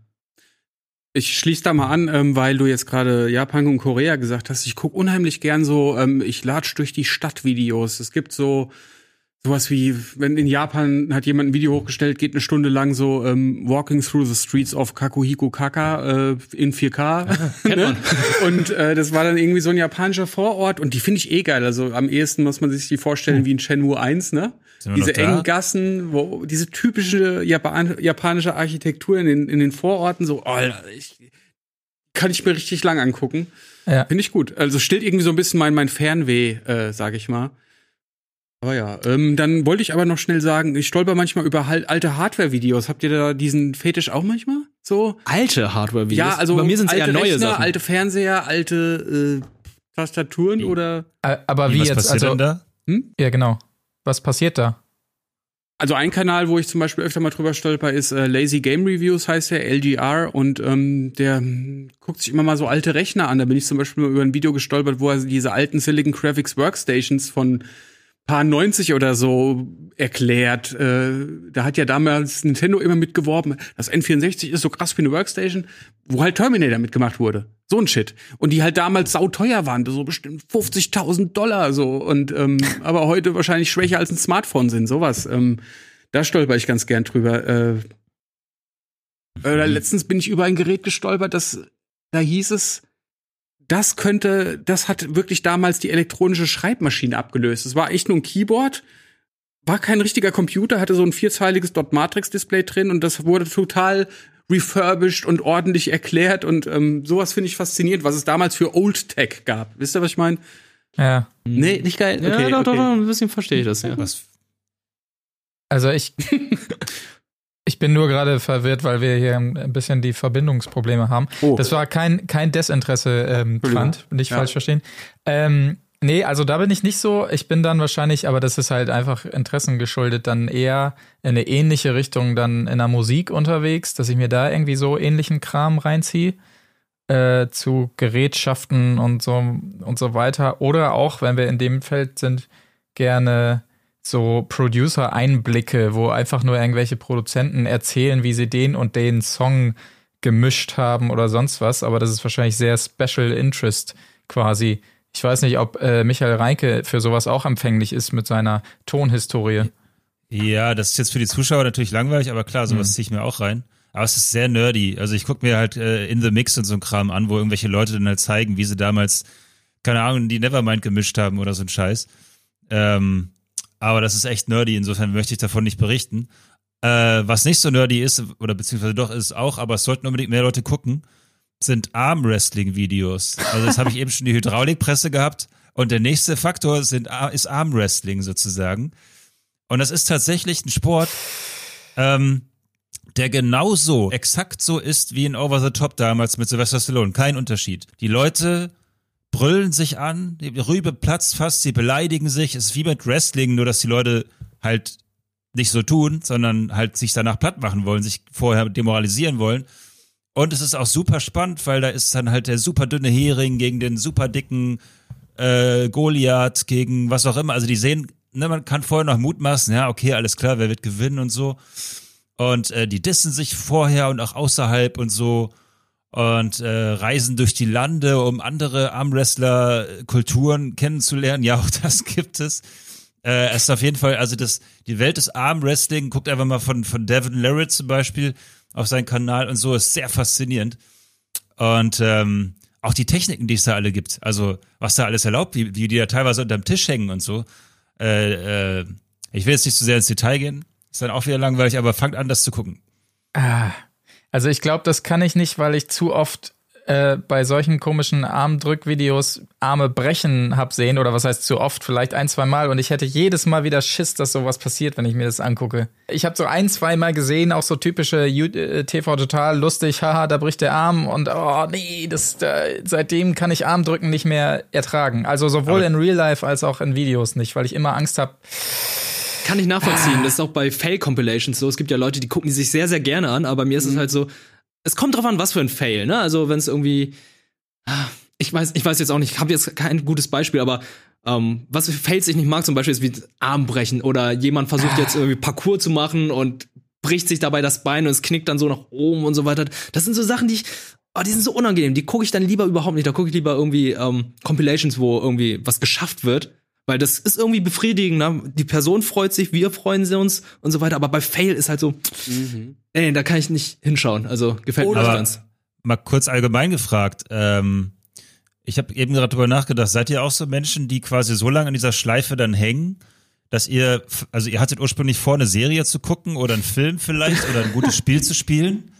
Ich schließe da mal an, ähm, weil du jetzt gerade Japan und Korea gesagt hast. Ich gucke unheimlich gern so, ähm, ich latsch durch die Stadtvideos. Es gibt so sowas wie, wenn in Japan hat jemand ein Video hochgestellt, geht eine Stunde lang so ähm, Walking through the streets of Kakuhiko Kaka äh, in 4K. Ah, ne? Und äh, das war dann irgendwie so ein japanischer Vorort und die finde ich eh geil. Also am ehesten muss man sich die vorstellen hm. wie in Shenmue 1, ne? Diese engen Gassen, wo diese typische Japan japanische Architektur in den, in den Vororten, so, oh, ich, kann ich mir richtig lang angucken. Ja. Finde ich gut. Also stillt irgendwie so ein bisschen mein, mein Fernweh, äh, sag ich mal. Aber ja, ähm, dann wollte ich aber noch schnell sagen, ich stolper manchmal über halt alte Hardware-Videos. Habt ihr da diesen Fetisch auch manchmal? So? Alte Hardware-Videos? Ja, also bei mir sind es eher neue Rechner, Sachen. alte Fernseher, alte äh, Tastaturen wie? oder. Aber wie, wie jetzt? also, da? Hm? Ja, genau. Was passiert da? Also ein Kanal, wo ich zum Beispiel öfter mal drüber stolper, ist äh, Lazy Game Reviews, heißt der, LGR, und ähm, der hm, guckt sich immer mal so alte Rechner an. Da bin ich zum Beispiel über ein Video gestolpert, wo er diese alten Silicon Graphics Workstations von paar 90 oder so erklärt. Äh, da hat ja damals Nintendo immer mitgeworben, das N64 ist so krass wie eine Workstation, wo halt Terminator mitgemacht wurde. So ein Shit. Und die halt damals sauteuer waren, so bestimmt 50.000 Dollar so. Und ähm, aber heute wahrscheinlich schwächer als ein Smartphone sind, sowas. Ähm, da stolper ich ganz gern drüber. Äh, äh, letztens bin ich über ein Gerät gestolpert, das da hieß es, das könnte, das hat wirklich damals die elektronische Schreibmaschine abgelöst. Es war echt nur ein Keyboard, war kein richtiger Computer, hatte so ein vierzeiliges Dot-Matrix-Display drin und das wurde total refurbished und ordentlich erklärt und ähm, sowas finde ich faszinierend, was es damals für Old Tech gab. Wisst ihr, was ich meine? Ja. Nee, nicht geil. Okay, ja, doch, okay. doch, doch, ein bisschen verstehe ich das, ja. Was? Also ich Ich bin nur gerade verwirrt, weil wir hier ein bisschen die Verbindungsprobleme haben. Oh. Das war kein, kein Desinteresse, ähm, Quant, nicht ja. falsch verstehen. Ähm, nee, also da bin ich nicht so. Ich bin dann wahrscheinlich, aber das ist halt einfach Interessen geschuldet, dann eher in eine ähnliche Richtung dann in der Musik unterwegs, dass ich mir da irgendwie so ähnlichen Kram reinziehe. Äh, zu Gerätschaften und so und so weiter. Oder auch, wenn wir in dem Feld sind, gerne so Producer-Einblicke, wo einfach nur irgendwelche Produzenten erzählen, wie sie den und den Song gemischt haben oder sonst was, aber das ist wahrscheinlich sehr Special Interest quasi. Ich weiß nicht, ob äh, Michael Reinke für sowas auch empfänglich ist mit seiner Tonhistorie. Ja, das ist jetzt für die Zuschauer natürlich langweilig, aber klar, sowas mhm. ziehe ich mir auch rein. Aber es ist sehr nerdy. Also ich gucke mir halt äh, In the Mix und so ein Kram an, wo irgendwelche Leute dann halt zeigen, wie sie damals, keine Ahnung, die Nevermind gemischt haben oder so ein Scheiß. Ähm, aber das ist echt nerdy, insofern möchte ich davon nicht berichten. Äh, was nicht so nerdy ist, oder beziehungsweise doch ist auch, aber es sollten unbedingt mehr Leute gucken, sind Armwrestling-Videos. Also das habe ich eben schon die Hydraulikpresse gehabt. Und der nächste Faktor sind, ist Armwrestling sozusagen. Und das ist tatsächlich ein Sport, ähm, der genauso, exakt so ist wie in Over the Top damals mit Sylvester Stallone. Kein Unterschied. Die Leute brüllen sich an, die Rübe platzt fast, sie beleidigen sich. Es ist wie mit Wrestling, nur dass die Leute halt nicht so tun, sondern halt sich danach platt machen wollen, sich vorher demoralisieren wollen. Und es ist auch super spannend, weil da ist dann halt der super dünne Hering gegen den super dicken äh, Goliath, gegen was auch immer. Also die sehen, ne, man kann vorher noch mutmaßen, ja, okay, alles klar, wer wird gewinnen und so. Und äh, die dissen sich vorher und auch außerhalb und so und äh, reisen durch die Lande, um andere Armwrestler-Kulturen kennenzulernen. Ja, auch das gibt es. Äh, es ist auf jeden Fall, also das, die Welt des Armwrestling, guckt einfach mal von, von Devin Larrett zum Beispiel, auf seinen Kanal und so, ist sehr faszinierend. Und ähm, auch die Techniken, die es da alle gibt, also was da alles erlaubt, wie, wie die da teilweise unterm Tisch hängen und so. Äh, äh, ich will jetzt nicht zu sehr ins Detail gehen, ist dann auch wieder langweilig, aber fangt an, das zu gucken. Ah, also ich glaube, das kann ich nicht, weil ich zu oft äh, bei solchen komischen Armdrückvideos Arme brechen hab sehen oder was heißt zu oft, vielleicht ein, zwei Mal und ich hätte jedes Mal wieder Schiss, dass sowas passiert, wenn ich mir das angucke. Ich habe so ein, zwei Mal gesehen, auch so typische äh, TV total lustig, haha, da bricht der Arm und oh nee, das äh, seitdem kann ich Armdrücken nicht mehr ertragen. Also sowohl Aber in Real Life als auch in Videos nicht, weil ich immer Angst habe kann ich nachvollziehen. Das ist auch bei Fail-Compilations so. Es gibt ja Leute, die gucken die sich sehr, sehr gerne an, aber mir ist mhm. es halt so, es kommt drauf an, was für ein Fail, ne? Also wenn es irgendwie, ich weiß, ich weiß jetzt auch nicht, ich habe jetzt kein gutes Beispiel, aber ähm, was für Fails ich nicht mag, zum Beispiel ist wie Armbrechen oder jemand versucht jetzt irgendwie Parcours zu machen und bricht sich dabei das Bein und es knickt dann so nach oben und so weiter. Das sind so Sachen, die ich, oh, die sind so unangenehm. Die gucke ich dann lieber überhaupt nicht. Da gucke ich lieber irgendwie ähm, Compilations, wo irgendwie was geschafft wird. Weil das ist irgendwie befriedigend. Ne? Die Person freut sich, wir freuen sie uns und so weiter. Aber bei Fail ist halt so, mhm. ey, da kann ich nicht hinschauen. Also gefällt mir nicht ganz. Mal kurz allgemein gefragt. Ähm, ich habe eben gerade drüber nachgedacht. Seid ihr auch so Menschen, die quasi so lange in dieser Schleife dann hängen, dass ihr, also ihr hattet ursprünglich vor, eine Serie zu gucken oder einen Film vielleicht oder ein gutes Spiel zu spielen?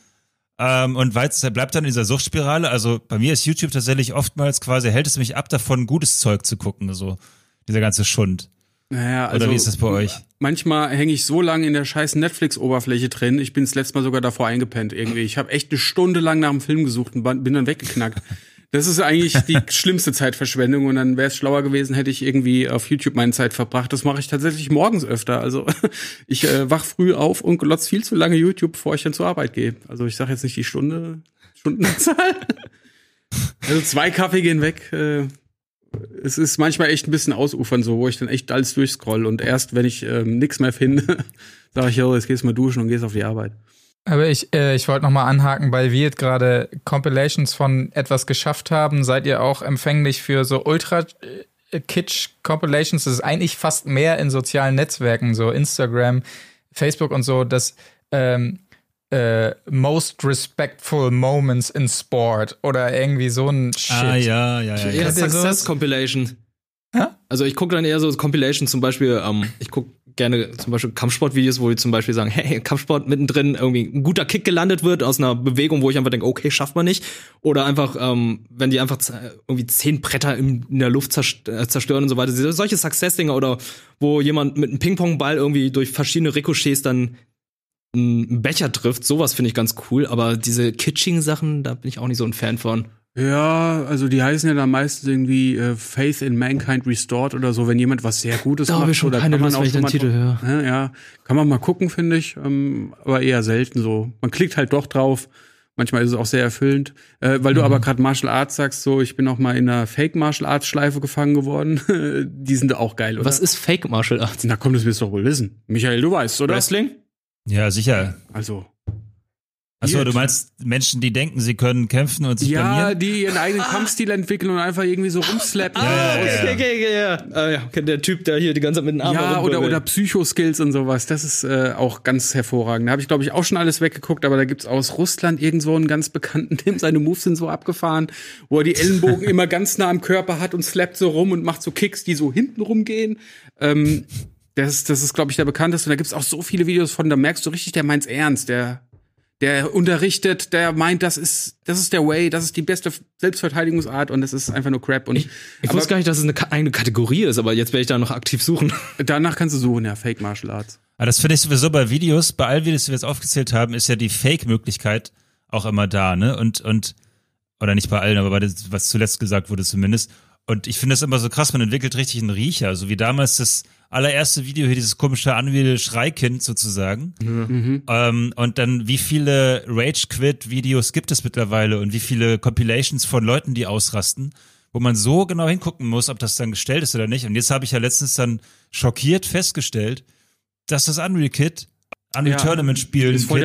Ähm, und weil es bleibt dann in dieser Suchtspirale. Also bei mir ist YouTube tatsächlich oftmals quasi, hält es mich ab davon, gutes Zeug zu gucken. So dieser ganze Schund. Naja, also Oder wie ist das bei euch? Manchmal hänge ich so lange in der scheiß Netflix-Oberfläche drin. Ich bin das letzte Mal sogar davor eingepennt irgendwie. Ich habe echt eine Stunde lang nach dem Film gesucht und bin dann weggeknackt. Das ist eigentlich die schlimmste Zeitverschwendung und dann wäre es schlauer gewesen, hätte ich irgendwie auf YouTube meine Zeit verbracht. Das mache ich tatsächlich morgens öfter. Also ich äh, wach früh auf und glotz viel zu lange YouTube, bevor ich dann zur Arbeit gehe. Also ich sage jetzt nicht die Stunde, Stundenzahl. also zwei Kaffee gehen weg. Äh, es ist manchmal echt ein bisschen ausufern so, wo ich dann echt alles durchscroll und erst wenn ich ähm, nichts mehr finde, sage ich, ja, jetzt gehst du mal duschen und gehst auf die Arbeit. Aber ich, äh, ich wollte noch mal anhaken, weil wir jetzt gerade Compilations von etwas geschafft haben. Seid ihr auch empfänglich für so ultra äh, kitsch Compilations? Das ist eigentlich fast mehr in sozialen Netzwerken, so Instagram, Facebook und so, dass ähm, äh, Most Respectful Moments in Sport oder irgendwie so ein Shit. Ah, ja, ja, ja. ja. Success Compilation. Ha? Also ich gucke dann eher so Compilation zum Beispiel, ähm, ich gucke gerne zum Beispiel Kampfsportvideos, wo die zum Beispiel sagen, hey, Kampfsport mittendrin irgendwie ein guter Kick gelandet wird aus einer Bewegung, wo ich einfach denke, okay, schafft man nicht. Oder einfach, ähm, wenn die einfach irgendwie zehn Bretter in, in der Luft äh, zerstören und so weiter. Solche Success-Dinger oder wo jemand mit einem Ping-Pong-Ball irgendwie durch verschiedene Ricochets dann einen Becher trifft, sowas finde ich ganz cool, aber diese kitschigen Sachen, da bin ich auch nicht so ein Fan von. Ja, also die heißen ja dann meistens irgendwie äh, Faith in Mankind Restored oder so, wenn jemand was sehr Gutes da macht. Ich schon oder keine kann man Lust, auch den Titel höre. Ja, ja, kann man mal gucken, finde ich, ähm, aber eher selten so. Man klickt halt doch drauf. Manchmal ist es auch sehr erfüllend. Äh, weil du mhm. aber gerade Martial Arts sagst, so, ich bin auch mal in einer Fake Martial Arts Schleife gefangen geworden. die sind auch geil, oder? Was ist Fake Martial Arts? Na komm, das wirst du doch wohl wissen. Michael, du weißt, oder? Wrestling? Ja, sicher. Also. Achso, du meinst Menschen, die denken, sie können kämpfen und sich ja, blamieren? Ja, die ihren eigenen ah. Kampfstil entwickeln und einfach irgendwie so rumslappen. Ah, ja, okay, okay, okay, ja. Ah, ja. Der Typ, der hier die ganze Zeit mit den Armen Ja, oder, oder Psychoskills und sowas. Das ist äh, auch ganz hervorragend. Da habe ich, glaube ich, auch schon alles weggeguckt, aber da gibt's aus Russland irgend so einen ganz bekannten, dem seine Moves sind so abgefahren, wo er die Ellenbogen immer ganz nah am Körper hat und slappt so rum und macht so Kicks, die so hinten rumgehen. Ähm, das, das ist, glaube ich, der bekannteste. Und da gibt's auch so viele Videos von, da merkst du richtig, der meint's ernst. Der, der unterrichtet, der meint, das ist, das ist der Way, das ist die beste Selbstverteidigungsart und das ist einfach nur Crap. Und ich, ich wusste gar nicht, dass es eine eigene Kategorie ist, aber jetzt werde ich da noch aktiv suchen. Danach kannst du suchen, ja, Fake Martial Arts. Aber das finde ich sowieso bei Videos, bei all Videos, die wir jetzt aufgezählt haben, ist ja die Fake-Möglichkeit auch immer da, ne? Und, und, oder nicht bei allen, aber bei das, was zuletzt gesagt wurde zumindest. Und ich finde es immer so krass, man entwickelt richtig einen Riecher, so wie damals das allererste Video hier, dieses komische Unreal Schreikind sozusagen. Mhm. Ähm, und dann, wie viele Rage-Quit-Videos gibt es mittlerweile und wie viele Compilations von Leuten, die ausrasten, wo man so genau hingucken muss, ob das dann gestellt ist oder nicht. Und jetzt habe ich ja letztens dann schockiert festgestellt, dass das Unreal Kit, Unreal ja, Tournament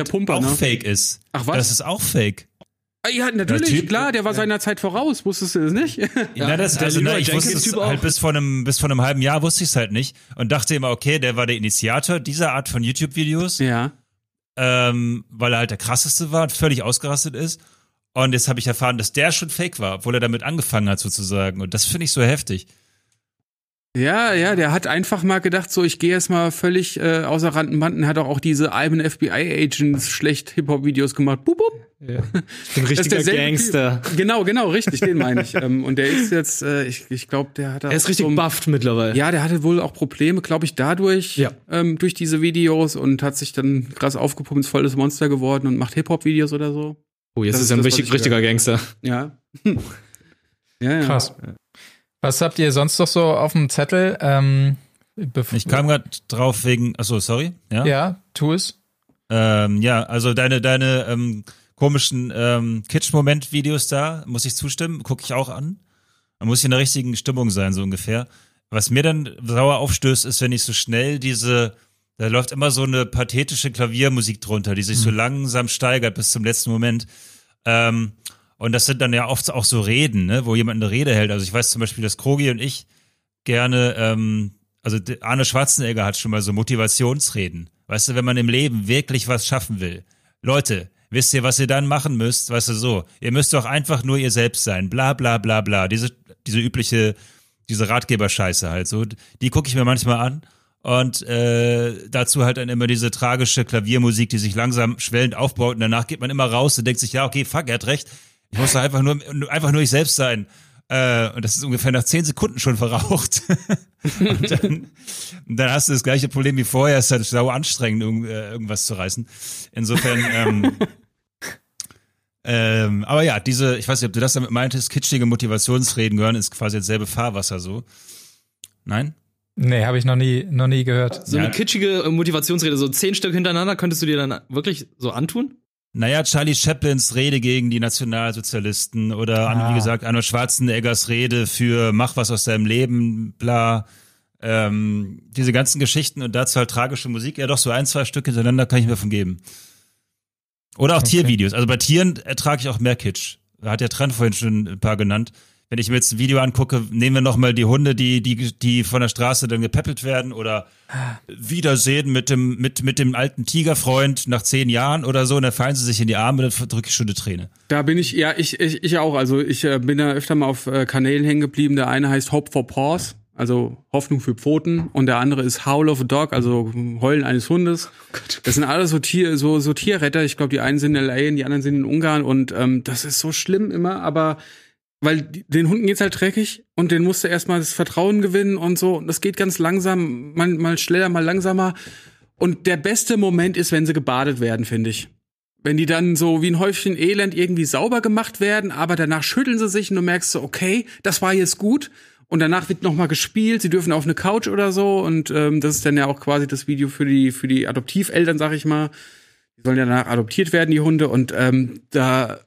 Pumper, auch ne? fake ist. Ach was? Das ist auch fake. Ah, ja, natürlich, typ, klar, der war seiner Zeit voraus, wusstest du das nicht? ja, Na, das, also, na, ich wusste es halt bis vor einem, bis vor einem halben Jahr wusste ich es halt nicht und dachte immer, okay, der war der Initiator dieser Art von YouTube-Videos. Ja. Ähm, weil er halt der krasseste war und völlig ausgerastet ist. Und jetzt habe ich erfahren, dass der schon fake war, obwohl er damit angefangen hat sozusagen. Und das finde ich so heftig. Ja, ja, der hat einfach mal gedacht, so ich gehe jetzt mal völlig äh, außer Rand und Banden, hat auch, auch diese I'm an FBI Agents schlecht Hip-Hop-Videos gemacht. Bup, bup. Ja. Bin richtiger Gangster. Typ. Genau, genau, richtig, den meine ich. ähm, und der ist jetzt, äh, ich, ich glaube, der hat Er ist richtig so, bufft mittlerweile. Ja, der hatte wohl auch Probleme, glaube ich, dadurch, ja. ähm, durch diese Videos und hat sich dann krass aufgepumpt, ist volles Monster geworden und macht Hip-Hop-Videos oder so. Oh, jetzt das ist er ein richtig, richtiger Gangster. Ja. ja, ja. Krass. Was habt ihr sonst noch so auf dem Zettel? Ähm, ich kam gerade drauf wegen, achso, sorry. Ja, ja tu es. Ähm, ja, also deine, deine ähm, komischen ähm, Kitsch-Moment-Videos da, muss ich zustimmen, gucke ich auch an. Man muss in der richtigen Stimmung sein, so ungefähr. Was mir dann sauer aufstößt, ist, wenn ich so schnell diese, da läuft immer so eine pathetische Klaviermusik drunter, die sich mhm. so langsam steigert bis zum letzten Moment. Ähm, und das sind dann ja oft auch so Reden, ne, wo jemand eine Rede hält. Also ich weiß zum Beispiel, dass Krogi und ich gerne, ähm, also Arne Schwarzenegger hat schon mal so Motivationsreden. Weißt du, wenn man im Leben wirklich was schaffen will. Leute, wisst ihr, was ihr dann machen müsst? Weißt du, so, ihr müsst doch einfach nur ihr selbst sein. Bla bla bla bla. Diese, diese übliche, diese Ratgeberscheiße halt so. Die gucke ich mir manchmal an. Und äh, dazu halt dann immer diese tragische Klaviermusik, die sich langsam schwellend aufbaut. Und danach geht man immer raus und denkt sich, ja, okay, fuck, er hat recht. Ich muss einfach nur, einfach nur ich selbst sein. Äh, und das ist ungefähr nach zehn Sekunden schon verraucht. und dann, dann hast du das gleiche Problem wie vorher. Es ist halt sau anstrengend, irgend, äh, irgendwas zu reißen. Insofern, ähm, ähm, aber ja, diese, ich weiß nicht, ob du das damit meintest, kitschige Motivationsreden gehören ist quasi dasselbe Fahrwasser so. Nein? Nee, habe ich noch nie, noch nie gehört. So eine kitschige Motivationsrede, so zehn Stück hintereinander, könntest du dir dann wirklich so antun? Naja, Charlie Chaplins Rede gegen die Nationalsozialisten oder, ah. wie gesagt, Arnold Schwarzeneggers Rede für Mach was aus deinem Leben, bla. Ähm, diese ganzen Geschichten und dazu halt tragische Musik. Ja, doch, so ein, zwei Stück hintereinander kann ich mir von geben. Oder auch okay. Tiervideos. Also bei Tieren ertrage ich auch mehr Kitsch. Hat ja Trent vorhin schon ein paar genannt wenn ich mir jetzt ein Video angucke, nehmen wir nochmal die Hunde, die, die, die von der Straße dann gepäppelt werden oder Wiedersehen mit dem, mit, mit dem alten Tigerfreund nach zehn Jahren oder so und dann fallen sie sich in die Arme, dann drücke ich schon eine Träne. Da bin ich, ja, ich, ich, ich auch. Also ich äh, bin da öfter mal auf äh, Kanälen hängen geblieben. Der eine heißt Hope for Paws, also Hoffnung für Pfoten und der andere ist Howl of a Dog, also Heulen eines Hundes. Oh das sind alles so Tier, so, so Tierretter. Ich glaube, die einen sind in LA, die anderen sind in Ungarn und ähm, das ist so schlimm immer, aber weil den Hunden geht's halt dreckig und den musst du erstmal das Vertrauen gewinnen und so. Und das geht ganz langsam, mal, mal schneller, mal langsamer. Und der beste Moment ist, wenn sie gebadet werden, finde ich. Wenn die dann so wie ein Häufchen Elend irgendwie sauber gemacht werden, aber danach schütteln sie sich und du merkst so, okay, das war jetzt gut. Und danach wird noch mal gespielt. Sie dürfen auf eine Couch oder so. Und ähm, das ist dann ja auch quasi das Video für die für die Adoptiveltern, sag ich mal. Die sollen ja danach adoptiert werden, die Hunde. Und ähm, da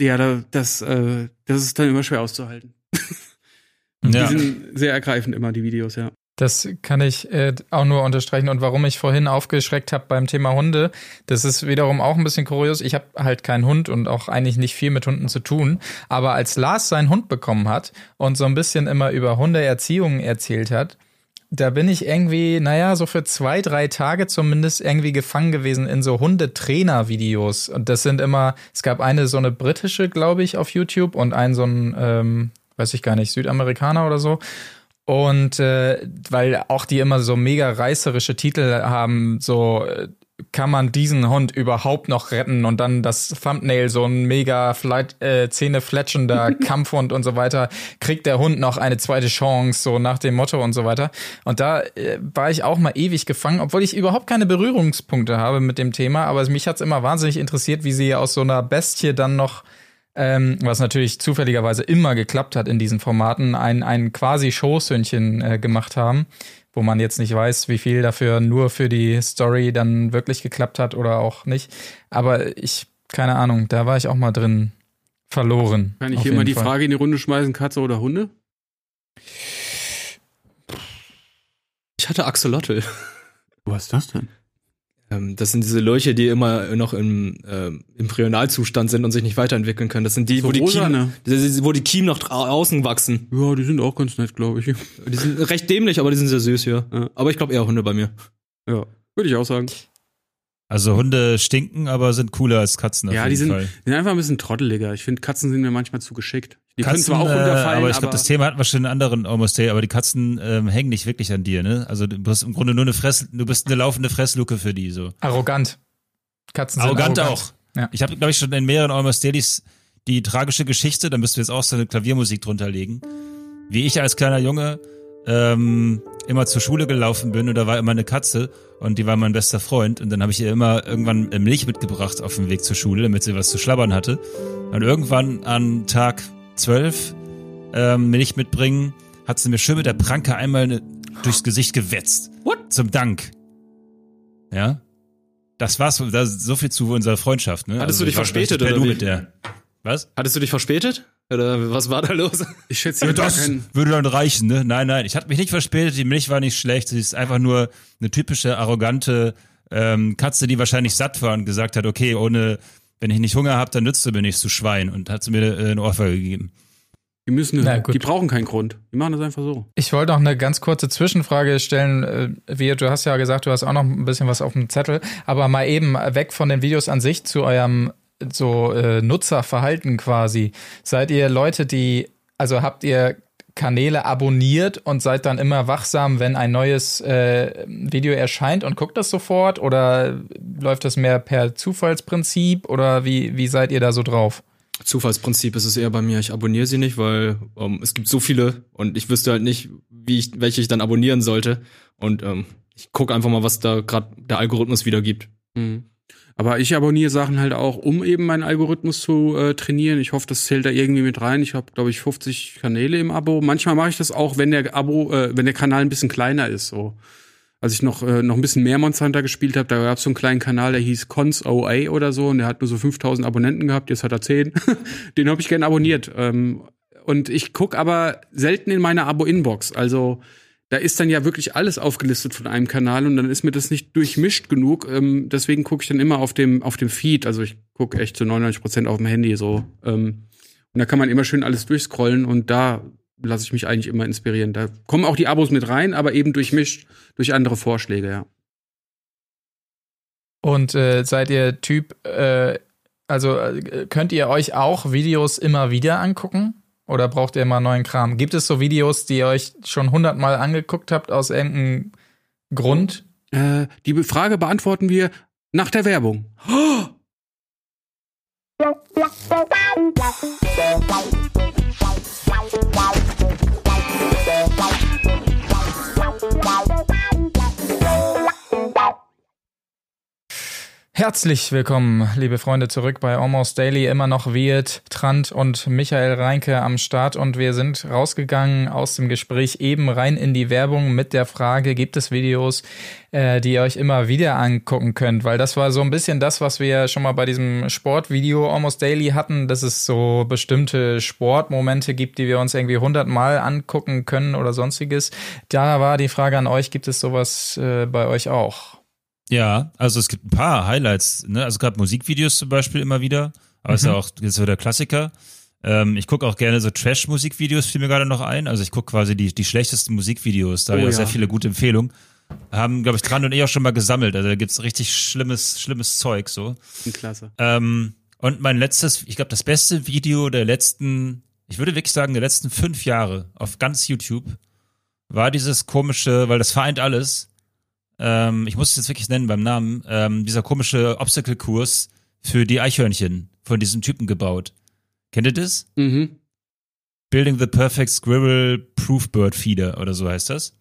ja, da, das, äh, das ist dann immer schwer auszuhalten. ja. Die sind sehr ergreifend immer, die Videos, ja. Das kann ich äh, auch nur unterstreichen. Und warum ich vorhin aufgeschreckt habe beim Thema Hunde, das ist wiederum auch ein bisschen kurios. Ich habe halt keinen Hund und auch eigentlich nicht viel mit Hunden zu tun. Aber als Lars seinen Hund bekommen hat und so ein bisschen immer über Hundeerziehung erzählt hat, da bin ich irgendwie, naja, so für zwei, drei Tage zumindest irgendwie gefangen gewesen in so Hundetrainer-Videos. Und das sind immer, es gab eine so eine britische, glaube ich, auf YouTube und einen so ein, ähm, weiß ich gar nicht, Südamerikaner oder so. Und äh, weil auch die immer so mega reißerische Titel haben, so äh, kann man diesen Hund überhaupt noch retten und dann das Thumbnail so ein mega äh, zähnefletschender Kampfhund und so weiter, kriegt der Hund noch eine zweite Chance, so nach dem Motto und so weiter. Und da äh, war ich auch mal ewig gefangen, obwohl ich überhaupt keine Berührungspunkte habe mit dem Thema, aber mich hat's immer wahnsinnig interessiert, wie sie aus so einer Bestie dann noch ähm, was natürlich zufälligerweise immer geklappt hat in diesen Formaten, ein, ein quasi Schoßhündchen äh, gemacht haben wo man jetzt nicht weiß, wie viel dafür nur für die Story dann wirklich geklappt hat oder auch nicht. Aber ich, keine Ahnung, da war ich auch mal drin verloren. Kann ich hier mal die Fall. Frage in die Runde schmeißen, Katze oder Hunde? Ich hatte Axolotl. Was ist das denn? Ähm, das sind diese Lurche, die immer noch im äh, Embryonalzustand sind und sich nicht weiterentwickeln können. Das sind die, so wo, die Kiem, ne? wo die Kiemen noch außen wachsen. Ja, die sind auch ganz nett, glaube ich. Die sind recht dämlich, aber die sind sehr süß, ja. ja. Aber ich glaube eher Hunde bei mir. Ja, würde ich auch sagen. Also Hunde stinken, aber sind cooler als Katzen. Ja, die sind, sind, einfach ein bisschen trotteliger. Ich finde, Katzen sind mir manchmal zu geschickt. Die Katzen, können zwar auch runterfallen, aber ich glaube, das Thema hatten wir schon in anderen Almost Day, aber die Katzen ähm, hängen nicht wirklich an dir, ne? Also du bist im Grunde nur eine Fress, du bist eine laufende Fressluke für die so. Arrogant. Katzen sind arrogant, arrogant. auch. Ja. Ich habe glaube ich schon in mehreren Almost Dailies die tragische Geschichte, da müsst du jetzt auch so eine Klaviermusik drunter legen. Wie ich als kleiner Junge ähm, immer zur Schule gelaufen bin und da war immer eine Katze und die war mein bester Freund und dann habe ich ihr immer irgendwann Milch mitgebracht auf dem Weg zur Schule, damit sie was zu schlabbern hatte. Und irgendwann an Tag zwölf ähm, Milch mitbringen, hat sie mir schön mit der Pranke einmal ne, durchs Gesicht gewetzt. What? Zum Dank. Ja. Das war's, das, so viel zu unserer Freundschaft, ne? Hattest also, du dich verspätet oder wie? Mit der. Was? Hattest du dich verspätet? Oder was war da los? Ich schätze, das würde dann reichen, ne? Nein, nein, ich hatte mich nicht verspätet, die Milch war nicht schlecht, sie ist einfach nur eine typische, arrogante ähm, Katze, die wahrscheinlich satt war und gesagt hat, okay, ohne wenn ich nicht Hunger habe, dann nützt du mir nichts, du Schwein. Und hat sie mir äh, eine Ohrfeige gegeben. Die müssen, Na, die brauchen keinen Grund. Die machen das einfach so. Ich wollte noch eine ganz kurze Zwischenfrage stellen. Äh, wie, du hast ja gesagt, du hast auch noch ein bisschen was auf dem Zettel, aber mal eben weg von den Videos an sich zu eurem so äh, Nutzerverhalten quasi. Seid ihr Leute, die, also habt ihr Kanäle abonniert und seid dann immer wachsam, wenn ein neues äh, Video erscheint und guckt das sofort? Oder läuft das mehr per Zufallsprinzip? Oder wie, wie seid ihr da so drauf? Zufallsprinzip ist es eher bei mir. Ich abonniere sie nicht, weil ähm, es gibt so viele und ich wüsste halt nicht, wie ich, welche ich dann abonnieren sollte. Und ähm, ich gucke einfach mal, was da gerade der Algorithmus wiedergibt. Mhm. Aber ich abonniere Sachen halt auch, um eben meinen Algorithmus zu äh, trainieren. Ich hoffe, das zählt da irgendwie mit rein. Ich habe, glaube ich, 50 Kanäle im Abo. Manchmal mache ich das auch, wenn der Abo, äh, wenn der Kanal ein bisschen kleiner ist. So. Als ich noch, äh, noch ein bisschen mehr Monster Hunter gespielt habe, da gab es so einen kleinen Kanal, der hieß Cons OA oder so und der hat nur so 5000 Abonnenten gehabt, jetzt hat er 10. Den habe ich gern abonniert. Ähm, und ich guck aber selten in meine Abo-Inbox. Also da ist dann ja wirklich alles aufgelistet von einem Kanal und dann ist mir das nicht durchmischt genug. Ähm, deswegen gucke ich dann immer auf dem, auf dem Feed. Also ich gucke echt zu 99 Prozent auf dem Handy so. Ähm, und da kann man immer schön alles durchscrollen und da lasse ich mich eigentlich immer inspirieren. Da kommen auch die Abos mit rein, aber eben durchmischt durch andere Vorschläge, ja. Und äh, seid ihr Typ, äh, also äh, könnt ihr euch auch Videos immer wieder angucken? Oder braucht ihr immer neuen Kram? Gibt es so Videos, die ihr euch schon hundertmal angeguckt habt aus irgendeinem Grund? Äh, die Frage beantworten wir nach der Werbung. Oh! Herzlich willkommen, liebe Freunde, zurück bei Almost Daily. Immer noch Wirt, Trant und Michael Reinke am Start und wir sind rausgegangen aus dem Gespräch eben rein in die Werbung mit der Frage, gibt es Videos, äh, die ihr euch immer wieder angucken könnt? Weil das war so ein bisschen das, was wir schon mal bei diesem Sportvideo Almost Daily hatten, dass es so bestimmte Sportmomente gibt, die wir uns irgendwie hundertmal angucken können oder sonstiges. Da war die Frage an euch, gibt es sowas äh, bei euch auch? Ja, also es gibt ein paar Highlights, ne? Also gerade Musikvideos zum Beispiel immer wieder, aber mhm. ist ja mhm. auch jetzt wieder Klassiker. Ähm, ich gucke auch gerne so Trash-Musikvideos, fiel mir gerade noch ein. Also ich gucke quasi die, die schlechtesten Musikvideos, da oh, habe ich auch ja. sehr viele gute Empfehlungen. Haben, glaube ich, Tran und ich auch schon mal gesammelt. Also da gibt's richtig schlimmes, schlimmes Zeug so. Klasse. Ähm, und mein letztes, ich glaube, das beste Video der letzten, ich würde wirklich sagen, der letzten fünf Jahre auf ganz YouTube war dieses komische, weil das vereint alles, ähm, ich muss es jetzt wirklich nennen beim Namen, ähm, dieser komische Obstacle-Kurs für die Eichhörnchen von diesem Typen gebaut. Kennt ihr das? Mhm. Building the Perfect Squirrel Proof Bird Feeder oder so heißt das.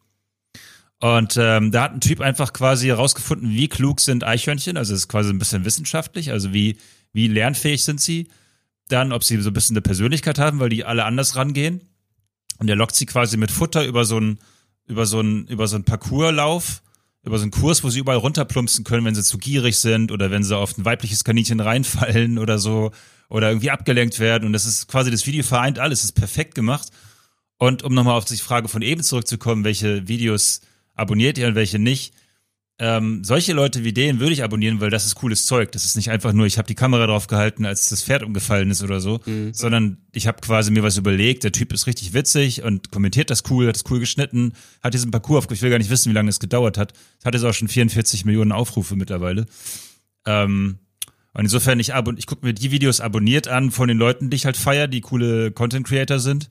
Und ähm, da hat ein Typ einfach quasi herausgefunden, wie klug sind Eichhörnchen. Also es ist quasi ein bisschen wissenschaftlich, also wie, wie lernfähig sind sie. Dann, ob sie so ein bisschen eine Persönlichkeit haben, weil die alle anders rangehen. Und der lockt sie quasi mit Futter über so einen, über so einen, über so einen Parcourslauf, über so einen Kurs, wo sie überall runterplumpsen können, wenn sie zu gierig sind oder wenn sie auf ein weibliches Kaninchen reinfallen oder so oder irgendwie abgelenkt werden. Und das ist quasi das Video vereint alles, ist perfekt gemacht. Und um nochmal auf die Frage von eben zurückzukommen, welche Videos abonniert ihr und welche nicht. Ähm, solche Leute wie den würde ich abonnieren, weil das ist cooles Zeug. Das ist nicht einfach nur, ich habe die Kamera drauf gehalten, als das Pferd umgefallen ist oder so, mhm. sondern ich habe quasi mir was überlegt. Der Typ ist richtig witzig und kommentiert das cool, hat es cool geschnitten, hat diesen Parcours auf. Ich will gar nicht wissen, wie lange es gedauert hat. Hat jetzt auch schon 44 Millionen Aufrufe mittlerweile. Ähm, und insofern, ich, ich gucke mir die Videos abonniert an von den Leuten, die ich halt feier, die coole Content Creator sind.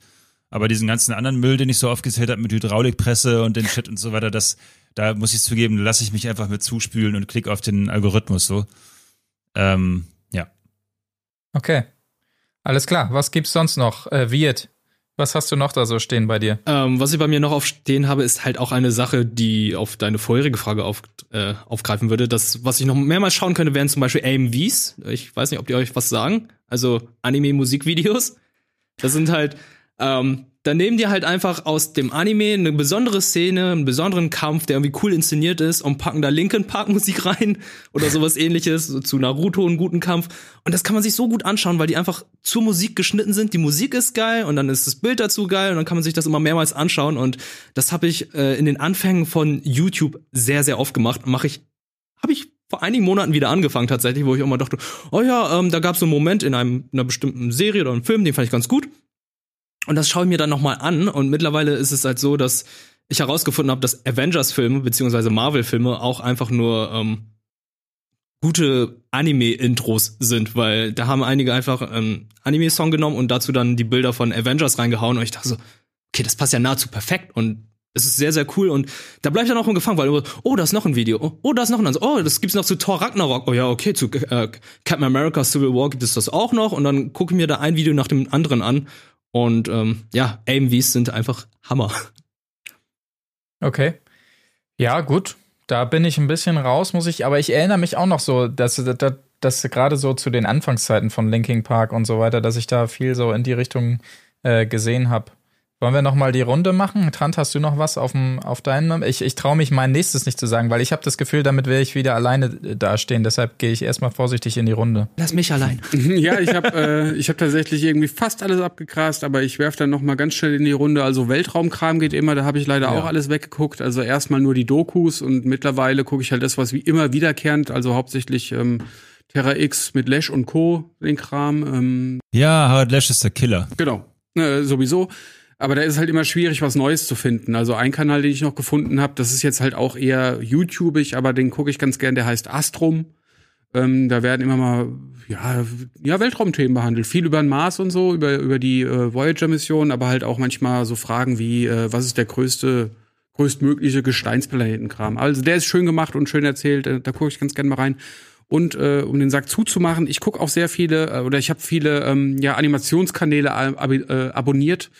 Aber diesen ganzen anderen Müll, den ich so aufgezählt habe mit Hydraulikpresse und den Shit und so weiter, das, da muss ich zugeben, lasse ich mich einfach mit zuspülen und klicke auf den Algorithmus so. Ähm, ja. Okay. Alles klar. Was gibt's sonst noch? Äh, Viet, was hast du noch da so stehen bei dir? Ähm, was ich bei mir noch aufstehen habe, ist halt auch eine Sache, die auf deine vorherige Frage auf, äh, aufgreifen würde. Das, was ich noch mehrmals schauen könnte, wären zum Beispiel AMVs. Ich weiß nicht, ob die euch was sagen. Also Anime-Musikvideos. Das sind halt ähm, dann nehmen die halt einfach aus dem Anime eine besondere Szene, einen besonderen Kampf, der irgendwie cool inszeniert ist und packen da Linkin Park Musik rein oder sowas ähnliches, zu Naruto einen guten Kampf. Und das kann man sich so gut anschauen, weil die einfach zur Musik geschnitten sind. Die Musik ist geil und dann ist das Bild dazu geil und dann kann man sich das immer mehrmals anschauen. Und das habe ich äh, in den Anfängen von YouTube sehr, sehr oft gemacht. Mache ich, habe ich vor einigen Monaten wieder angefangen tatsächlich, wo ich immer dachte, oh ja, ähm, da gab es so einen Moment in einem, in einer bestimmten Serie oder einem Film, den fand ich ganz gut und das schaue ich mir dann nochmal an. Und mittlerweile ist es halt so, dass ich herausgefunden habe, dass Avengers-Filme beziehungsweise Marvel-Filme auch einfach nur ähm, gute Anime-Intros sind, weil da haben einige einfach einen Anime-Song genommen und dazu dann die Bilder von Avengers reingehauen. Und ich dachte so, okay, das passt ja nahezu perfekt und es ist sehr, sehr cool. Und da bleibt dann auch im Gefangen, weil, oh, da ist noch ein Video, oh, da ist noch ein, oh, das gibt's noch zu Thor Ragnarok, oh ja, okay, zu äh, Captain America Civil War gibt es das auch noch. Und dann gucke ich mir da ein Video nach dem anderen an und ähm, ja, AMVs sind einfach Hammer. Okay. Ja, gut. Da bin ich ein bisschen raus, muss ich, aber ich erinnere mich auch noch so, dass, dass, dass gerade so zu den Anfangszeiten von Linking Park und so weiter, dass ich da viel so in die Richtung äh, gesehen habe. Wollen wir noch mal die Runde machen? Trant, hast du noch was auf, dem, auf deinem? Ich, ich traue mich mein nächstes nicht zu sagen, weil ich habe das Gefühl, damit werde ich wieder alleine äh, dastehen. Deshalb gehe ich erstmal vorsichtig in die Runde. Lass mich allein. ja, ich habe äh, ich hab tatsächlich irgendwie fast alles abgegrast, aber ich werfe dann noch mal ganz schnell in die Runde. Also Weltraumkram geht immer, da habe ich leider ja. auch alles weggeguckt. Also erstmal nur die Dokus und mittlerweile gucke ich halt das, was wie immer wiederkehrend, also hauptsächlich ähm, Terra X mit Lash und Co. den Kram. Ähm. Ja, Howard Lash ist der Killer. Genau, äh, sowieso. Aber da ist halt immer schwierig, was Neues zu finden. Also ein Kanal, den ich noch gefunden habe, das ist jetzt halt auch eher YouTubig, aber den gucke ich ganz gern, der heißt Astrum. Ähm, da werden immer mal ja, ja Weltraumthemen behandelt, viel über den Mars und so, über über die äh, Voyager-Mission, aber halt auch manchmal so Fragen wie äh, was ist der größte größtmögliche Gesteinsplanetenkram. Also der ist schön gemacht und schön erzählt, äh, da gucke ich ganz gern mal rein. Und äh, um den Sack zuzumachen, ich gucke auch sehr viele äh, oder ich habe viele ähm, ja Animationskanäle ab äh, abonniert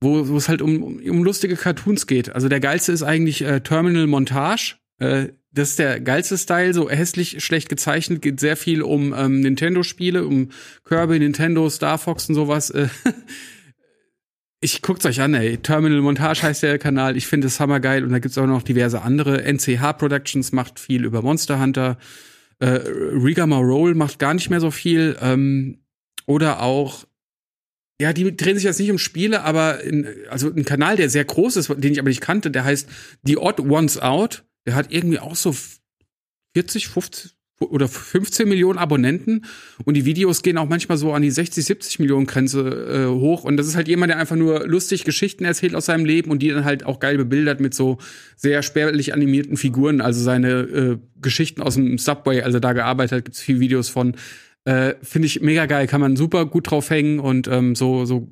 wo, wo es halt um, um lustige Cartoons geht. Also der geilste ist eigentlich äh, Terminal Montage. Äh, das ist der geilste Style, so hässlich schlecht gezeichnet, geht sehr viel um ähm, Nintendo-Spiele, um Kirby, Nintendo, Star Fox und sowas. Äh, ich guckt's euch an, ey. Terminal Montage heißt der Kanal. Ich finde es hammergeil. Und da gibt's auch noch diverse andere. NCH Productions macht viel über Monster Hunter. Äh, Rigama Roll macht gar nicht mehr so viel. Ähm, oder auch ja, die drehen sich jetzt nicht um Spiele, aber in, also ein Kanal, der sehr groß ist, den ich aber nicht kannte, der heißt The Odd Ones Out. Der hat irgendwie auch so 40, 50 oder 15 Millionen Abonnenten. Und die Videos gehen auch manchmal so an die 60, 70 Millionen Grenze äh, hoch. Und das ist halt jemand, der einfach nur lustig Geschichten erzählt aus seinem Leben und die dann halt auch geil bebildert mit so sehr spärlich animierten Figuren, also seine äh, Geschichten aus dem Subway, also da gearbeitet hat, gibt's viele Videos von äh, Finde ich mega geil, kann man super gut drauf hängen und ähm, so, so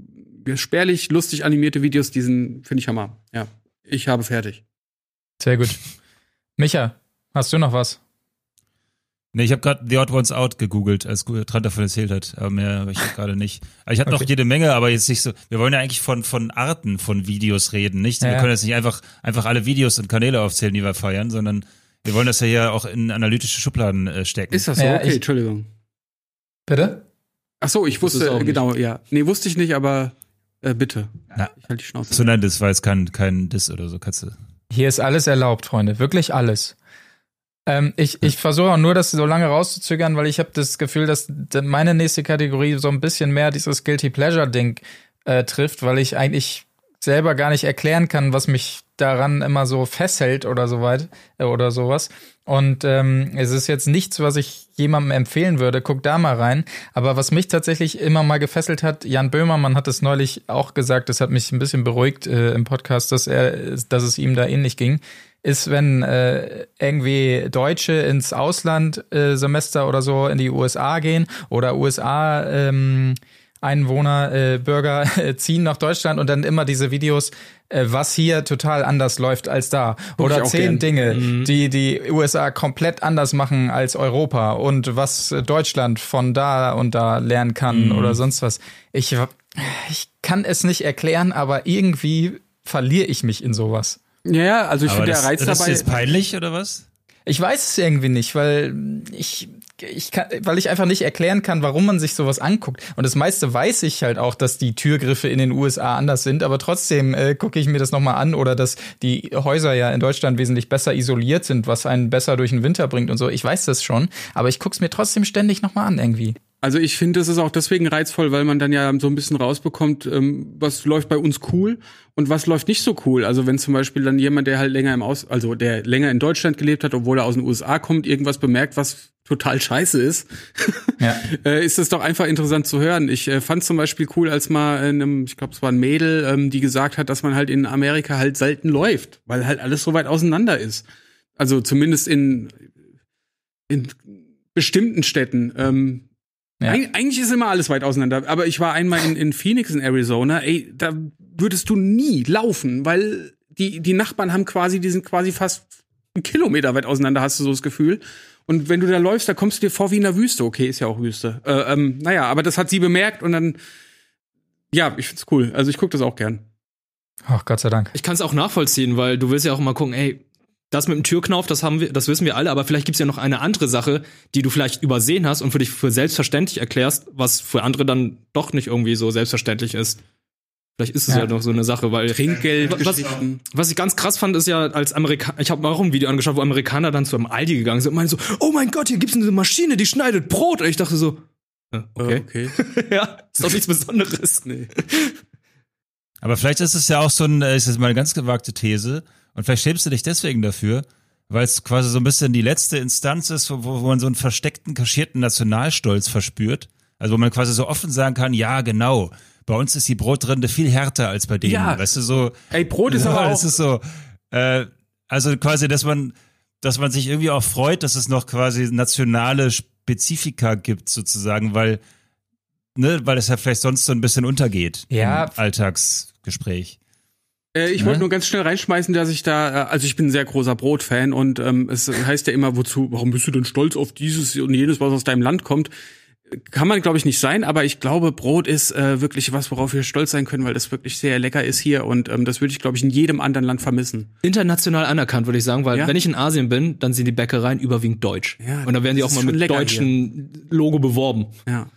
spärlich, lustig animierte Videos, diesen finde ich Hammer. Ja, ich habe fertig. Sehr gut. Micha, hast du noch was? Nee, ich habe gerade The Odd Ones Out gegoogelt, als Trant davon erzählt hat, aber mehr habe ich gerade nicht. Aber ich hatte okay. noch jede Menge, aber jetzt nicht so. Wir wollen ja eigentlich von von Arten von Videos reden, nicht? Ja. Wir können jetzt nicht einfach einfach alle Videos und Kanäle aufzählen, die wir feiern, sondern wir wollen das ja hier auch in analytische Schubladen äh, stecken. Ist das so? Ja, okay, ich, Entschuldigung. Bitte? Ach so, ich wusste genau, nicht. ja. Nee, wusste ich nicht, aber äh, bitte. Na, ich halte die Schnauze. So nein, das war jetzt kein kein Diss oder so, kannst du. Hier ist alles erlaubt, Freunde, wirklich alles. Ähm, ich ich versuche auch nur, das so lange rauszuzögern, weil ich habe das Gefühl, dass meine nächste Kategorie so ein bisschen mehr dieses Guilty Pleasure Ding äh, trifft, weil ich eigentlich selber gar nicht erklären kann, was mich daran immer so festhält oder so weit äh, oder sowas. Und ähm, es ist jetzt nichts, was ich jemandem empfehlen würde. Guck da mal rein. Aber was mich tatsächlich immer mal gefesselt hat, Jan Böhmermann hat es neulich auch gesagt, das hat mich ein bisschen beruhigt äh, im Podcast, dass er, dass es ihm da ähnlich ging ist, wenn äh, irgendwie Deutsche ins Ausland äh, Semester oder so in die USA gehen oder USA ähm, Einwohner, äh, Bürger äh, ziehen nach Deutschland und dann immer diese Videos, äh, was hier total anders läuft als da. Guck Oder zehn gern. Dinge, mhm. die die USA komplett anders machen als Europa und was Deutschland von da und da lernen kann mhm. oder sonst was. Ich, ich kann es nicht erklären, aber irgendwie verliere ich mich in sowas. Ja, also ich finde der Reiz das dabei. Ist das peinlich oder was? Ich weiß es irgendwie nicht, weil ich ich kann, weil ich einfach nicht erklären kann, warum man sich sowas anguckt. Und das meiste weiß ich halt auch, dass die Türgriffe in den USA anders sind, aber trotzdem äh, gucke ich mir das nochmal an oder dass die Häuser ja in Deutschland wesentlich besser isoliert sind, was einen besser durch den Winter bringt und so. Ich weiß das schon, aber ich gucke es mir trotzdem ständig nochmal an irgendwie. Also ich finde, es ist auch deswegen reizvoll, weil man dann ja so ein bisschen rausbekommt, ähm, was läuft bei uns cool und was läuft nicht so cool. Also wenn zum Beispiel dann jemand, der halt länger im Aus, also der länger in Deutschland gelebt hat, obwohl er aus den USA kommt, irgendwas bemerkt, was total scheiße ist, ja. äh, ist es doch einfach interessant zu hören. Ich äh, fand zum Beispiel cool, als mal in einem, ich glaube, es war ein Mädel, ähm, die gesagt hat, dass man halt in Amerika halt selten läuft, weil halt alles so weit auseinander ist. Also zumindest in, in bestimmten Städten. Ähm, ja. Eig eigentlich ist immer alles weit auseinander. Aber ich war einmal in, in Phoenix in Arizona. Ey, da würdest du nie laufen, weil die, die Nachbarn haben quasi, die sind quasi fast einen Kilometer weit auseinander, hast du so das Gefühl. Und wenn du da läufst, da kommst du dir vor wie in der Wüste. Okay, ist ja auch Wüste. Äh, ähm, naja, aber das hat sie bemerkt und dann, ja, ich find's cool. Also ich gucke das auch gern. Ach, Gott sei Dank. Ich kann es auch nachvollziehen, weil du willst ja auch mal gucken, ey, das mit dem Türknauf, das haben wir, das wissen wir alle, aber vielleicht gibt's ja noch eine andere Sache, die du vielleicht übersehen hast und für dich für selbstverständlich erklärst, was für andere dann doch nicht irgendwie so selbstverständlich ist. Vielleicht ist es ja, ja noch so eine Sache, weil Trinkgeld. Was, was ich ganz krass fand, ist ja als Amerikaner, ich habe mal auch ein Video angeschaut, wo Amerikaner dann zu einem Aldi gegangen sind und meinen so, oh mein Gott, hier gibt's eine Maschine, die schneidet Brot. Und ich dachte so, okay, okay. ja, ist doch nichts Besonderes. Nee. Aber vielleicht ist es ja auch so ein, äh, ist jetzt mal eine ganz gewagte These und vielleicht schämst du dich deswegen dafür, weil es quasi so ein bisschen die letzte Instanz ist, wo, wo man so einen versteckten, kaschierten Nationalstolz verspürt. Also wo man quasi so offen sagen kann, ja, genau, bei uns ist die Brotrinde viel härter als bei denen. Ja. Weißt du, so. Ey, Brot ist ja, aber auch. Das ist so, äh, also quasi, dass man, dass man sich irgendwie auch freut, dass es noch quasi nationale Spezifika gibt, sozusagen, weil, ne, weil es ja vielleicht sonst so ein bisschen untergeht ja. im Alltagsgespräch. Äh, ich wollte ne? nur ganz schnell reinschmeißen, dass ich da, äh, also ich bin ein sehr großer Brotfan und ähm, es heißt ja immer, wozu, warum bist du denn stolz auf dieses und jenes, was aus deinem Land kommt? kann man, glaube ich, nicht sein, aber ich glaube, Brot ist äh, wirklich was, worauf wir stolz sein können, weil das wirklich sehr lecker ist hier und ähm, das würde ich, glaube ich, in jedem anderen Land vermissen. International anerkannt, würde ich sagen, weil ja. wenn ich in Asien bin, dann sind die Bäckereien überwiegend deutsch. Ja, und da werden die auch mal mit deutschen hier. Logo beworben. Ja.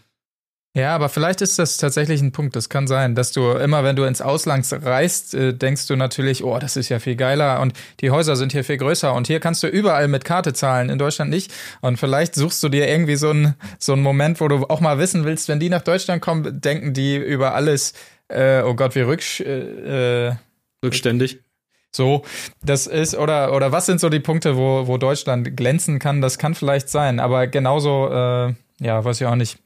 Ja, aber vielleicht ist das tatsächlich ein Punkt. Das kann sein, dass du immer, wenn du ins Ausland reist, äh, denkst du natürlich, oh, das ist ja viel geiler und die Häuser sind hier viel größer und hier kannst du überall mit Karte zahlen, in Deutschland nicht. Und vielleicht suchst du dir irgendwie so einen so einen Moment, wo du auch mal wissen willst, wenn die nach Deutschland kommen, denken die über alles, äh, oh Gott, wie rücksch, äh, äh rückständig. So, das ist, oder, oder was sind so die Punkte, wo, wo Deutschland glänzen kann? Das kann vielleicht sein, aber genauso, äh, ja, weiß ich auch nicht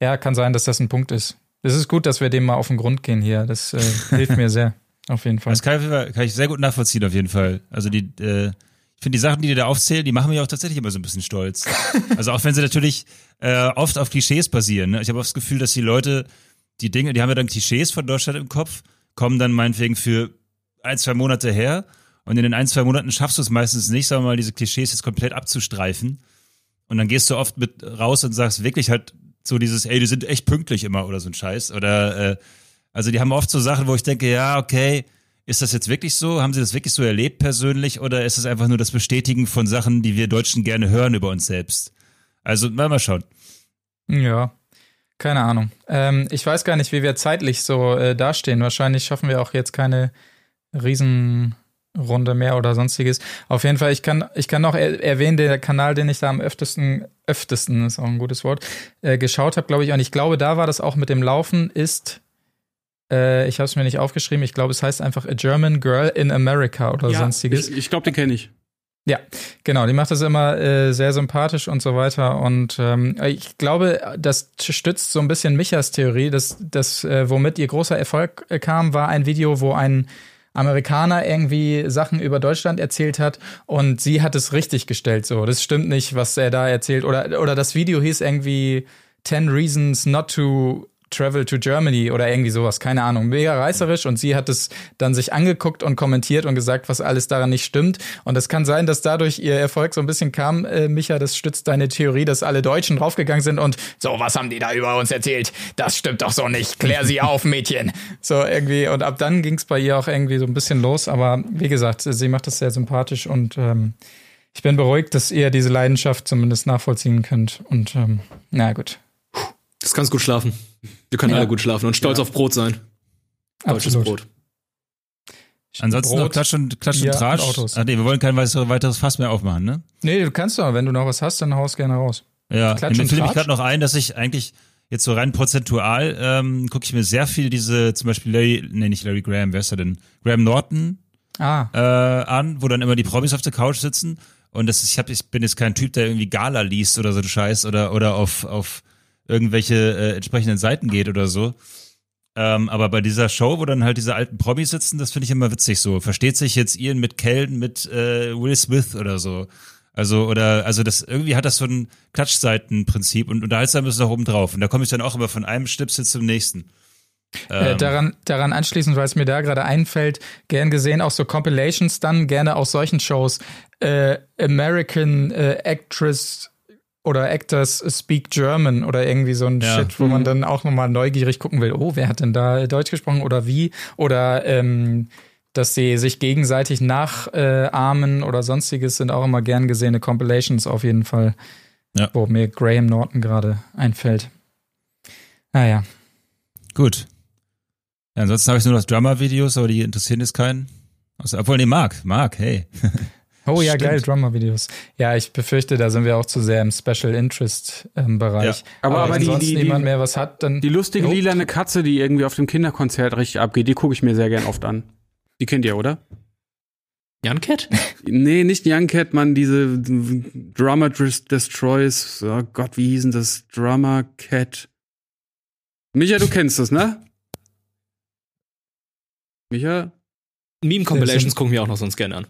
ja, kann sein, dass das ein Punkt ist. Es ist gut, dass wir dem mal auf den Grund gehen hier. Das äh, hilft mir sehr. Auf jeden Fall. Das kann, kann, ich sehr gut nachvollziehen, auf jeden Fall. Also die, äh, ich finde die Sachen, die dir da aufzählen, die machen mich auch tatsächlich immer so ein bisschen stolz. also auch wenn sie natürlich äh, oft auf Klischees basieren. Ne? Ich habe oft das Gefühl, dass die Leute, die Dinge, die haben ja dann Klischees von Deutschland im Kopf, kommen dann meinetwegen für ein, zwei Monate her Und in den ein, zwei Monaten schaffst du es meistens nicht, sagen wir mal, diese Klischees jetzt komplett abzustreifen. Und dann gehst du oft mit raus und sagst wirklich halt so dieses, ey, die sind echt pünktlich immer oder so ein Scheiß. Oder äh, also die haben oft so Sachen, wo ich denke, ja, okay, ist das jetzt wirklich so? Haben sie das wirklich so erlebt persönlich? Oder ist es einfach nur das Bestätigen von Sachen, die wir Deutschen gerne hören über uns selbst? Also mal, mal schauen. Ja, keine Ahnung. Ähm, ich weiß gar nicht, wie wir zeitlich so äh, dastehen. Wahrscheinlich schaffen wir auch jetzt keine Riesenrunde mehr oder sonstiges. Auf jeden Fall, ich kann, ich kann noch er erwähnen, der Kanal, den ich da am öftesten, öftesten ist auch ein gutes Wort, äh, geschaut habe, glaube ich. Und ich glaube, da war das auch mit dem Laufen, ist äh, ich habe es mir nicht aufgeschrieben. Ich glaube, es heißt einfach A German Girl in America oder ja, sonstiges. Ich, ich glaube, den kenne ich. Ja, genau. Die macht das immer äh, sehr sympathisch und so weiter. Und ähm, ich glaube, das stützt so ein bisschen Michas Theorie. dass das äh, womit ihr großer Erfolg äh, kam, war ein Video, wo ein Amerikaner irgendwie Sachen über Deutschland erzählt hat und sie hat es richtig gestellt. So, das stimmt nicht, was er da erzählt. Oder, oder das Video hieß irgendwie 10 Reasons Not to Travel to Germany oder irgendwie sowas, keine Ahnung. Mega reißerisch und sie hat es dann sich angeguckt und kommentiert und gesagt, was alles daran nicht stimmt. Und es kann sein, dass dadurch ihr Erfolg so ein bisschen kam. Äh, Micha, das stützt deine Theorie, dass alle Deutschen draufgegangen sind und so, was haben die da über uns erzählt? Das stimmt doch so nicht. Klär sie auf, Mädchen. So irgendwie. Und ab dann ging es bei ihr auch irgendwie so ein bisschen los. Aber wie gesagt, sie macht das sehr sympathisch und ähm, ich bin beruhigt, dass ihr diese Leidenschaft zumindest nachvollziehen könnt. Und ähm, na gut. Das kannst gut schlafen. Wir können ja. alle gut schlafen und stolz ja. auf Brot sein. Deutsches Absolut. Brot. Ansonsten Brot, noch Klatsch und, Klatsch und Tratsch. Und Autos. Ah, nee, wir wollen kein weiteres Fass mehr aufmachen, ne? Nee, du kannst doch. Wenn du noch was hast, dann haust gerne raus. Ja, Klatsch mir fiel mich gerade noch ein, dass ich eigentlich jetzt so rein prozentual ähm, gucke ich mir sehr viel diese, zum Beispiel Larry, nee, nicht Larry Graham, wer ist er denn? Graham Norton ah. äh, an, wo dann immer die Promis auf der Couch sitzen. Und das ist, ich, hab, ich bin jetzt kein Typ, der irgendwie Gala liest oder so ein Scheiß oder, oder auf, auf irgendwelche äh, entsprechenden Seiten geht oder so. Ähm, aber bei dieser Show, wo dann halt diese alten Promis sitzen, das finde ich immer witzig so. Versteht sich jetzt Ian mit Kelden, mit äh, Will Smith oder so. Also, oder, also das, irgendwie hat das so ein Klatschseitenprinzip und unterhaltsam ist es auch oben drauf. Und da komme ich dann auch immer von einem Schnipsel zum nächsten. Äh, ähm. daran, daran anschließend, weil es mir da gerade einfällt, gern gesehen auch so Compilations dann, gerne aus solchen Shows. Äh, American äh, Actress oder Actors Speak German oder irgendwie so ein ja. Shit, wo mhm. man dann auch nochmal neugierig gucken will, oh, wer hat denn da Deutsch gesprochen oder wie? Oder ähm, dass sie sich gegenseitig nachahmen äh, oder sonstiges sind auch immer gern gesehene Compilations auf jeden Fall. Ja. Wo mir Graham Norton gerade einfällt. Naja. Gut. Ja, ansonsten habe ich nur noch Drummer-Videos, aber die interessieren jetzt keinen. Also, obwohl, nee, Marc, Marc, hey. Oh ja, Stimmt. geil, Drummer-Videos. Ja, ich befürchte, da sind wir auch zu sehr im Special Interest-Bereich. Ähm, ja. Aber, aber, aber die, die, niemand mehr was hat, dann. Die lustige oh. lilane Katze, die irgendwie auf dem Kinderkonzert richtig abgeht, die gucke ich mir sehr gern oft an. Die kennt ihr, oder? Young Cat? nee, nicht Young Cat, man, diese Drummer Destroys. Oh Gott, wie hießen das? Drummer Cat. Micha, du kennst das, ne? Micha? Meme-Compilations gucken wir auch noch sonst gerne an.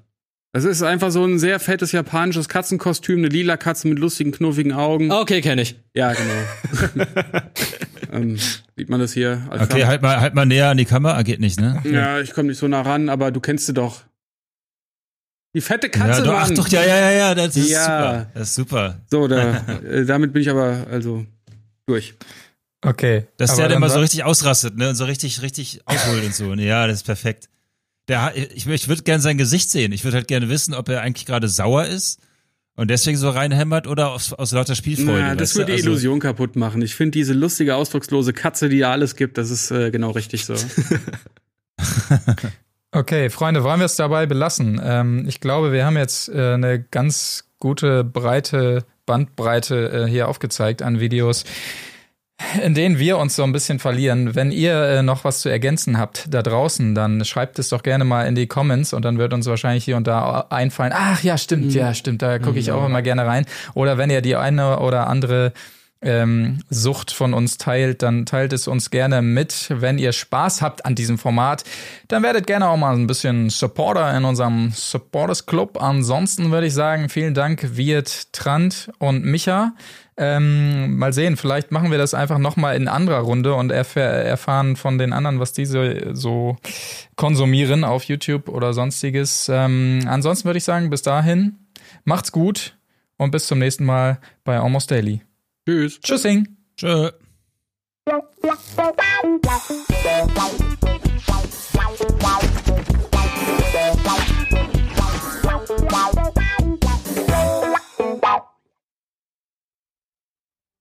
Es ist einfach so ein sehr fettes japanisches Katzenkostüm, eine lila Katze mit lustigen, knuffigen Augen. Okay, kenne ich. Ja, genau. ähm, sieht man das hier? okay, halt mal, halt mal näher an die Kamera. Geht nicht, ne? Ja, ich komme nicht so nah ran, aber du kennst sie doch. Die fette Katze. Ja, doch, ach doch, ja, ja, ja, ja, das ist ja. super. Das ist super. So, da, äh, damit bin ich aber also durch. Okay. Dass der dann mal so richtig ausrastet, ne? Und so richtig, richtig ausholt und so. Ja, das ist perfekt. Der, ich, ich würde gerne sein Gesicht sehen. Ich würde halt gerne wissen, ob er eigentlich gerade sauer ist und deswegen so reinhämmert oder aus, aus lauter Spielfreude. Ja, das würde die also, Illusion kaputt machen. Ich finde diese lustige, ausdruckslose Katze, die ja alles gibt, das ist äh, genau richtig so. okay, Freunde, wollen wir es dabei belassen? Ähm, ich glaube, wir haben jetzt äh, eine ganz gute, breite Bandbreite äh, hier aufgezeigt an Videos in denen wir uns so ein bisschen verlieren. Wenn ihr äh, noch was zu ergänzen habt da draußen, dann schreibt es doch gerne mal in die Comments und dann wird uns wahrscheinlich hier und da einfallen. Ach ja, stimmt, mhm. ja, stimmt, da gucke ich mhm. auch immer gerne rein. Oder wenn ihr die eine oder andere ähm, Sucht von uns teilt, dann teilt es uns gerne mit. Wenn ihr Spaß habt an diesem Format, dann werdet gerne auch mal ein bisschen Supporter in unserem Supporters Club. Ansonsten würde ich sagen, vielen Dank Wirt, Trant und Micha. Ähm, mal sehen, vielleicht machen wir das einfach nochmal in anderer Runde und erf erfahren von den anderen, was diese so konsumieren auf YouTube oder sonstiges. Ähm, ansonsten würde ich sagen, bis dahin, macht's gut und bis zum nächsten Mal bei Almost Daily. Tschüss. Tschüssing. Tschö.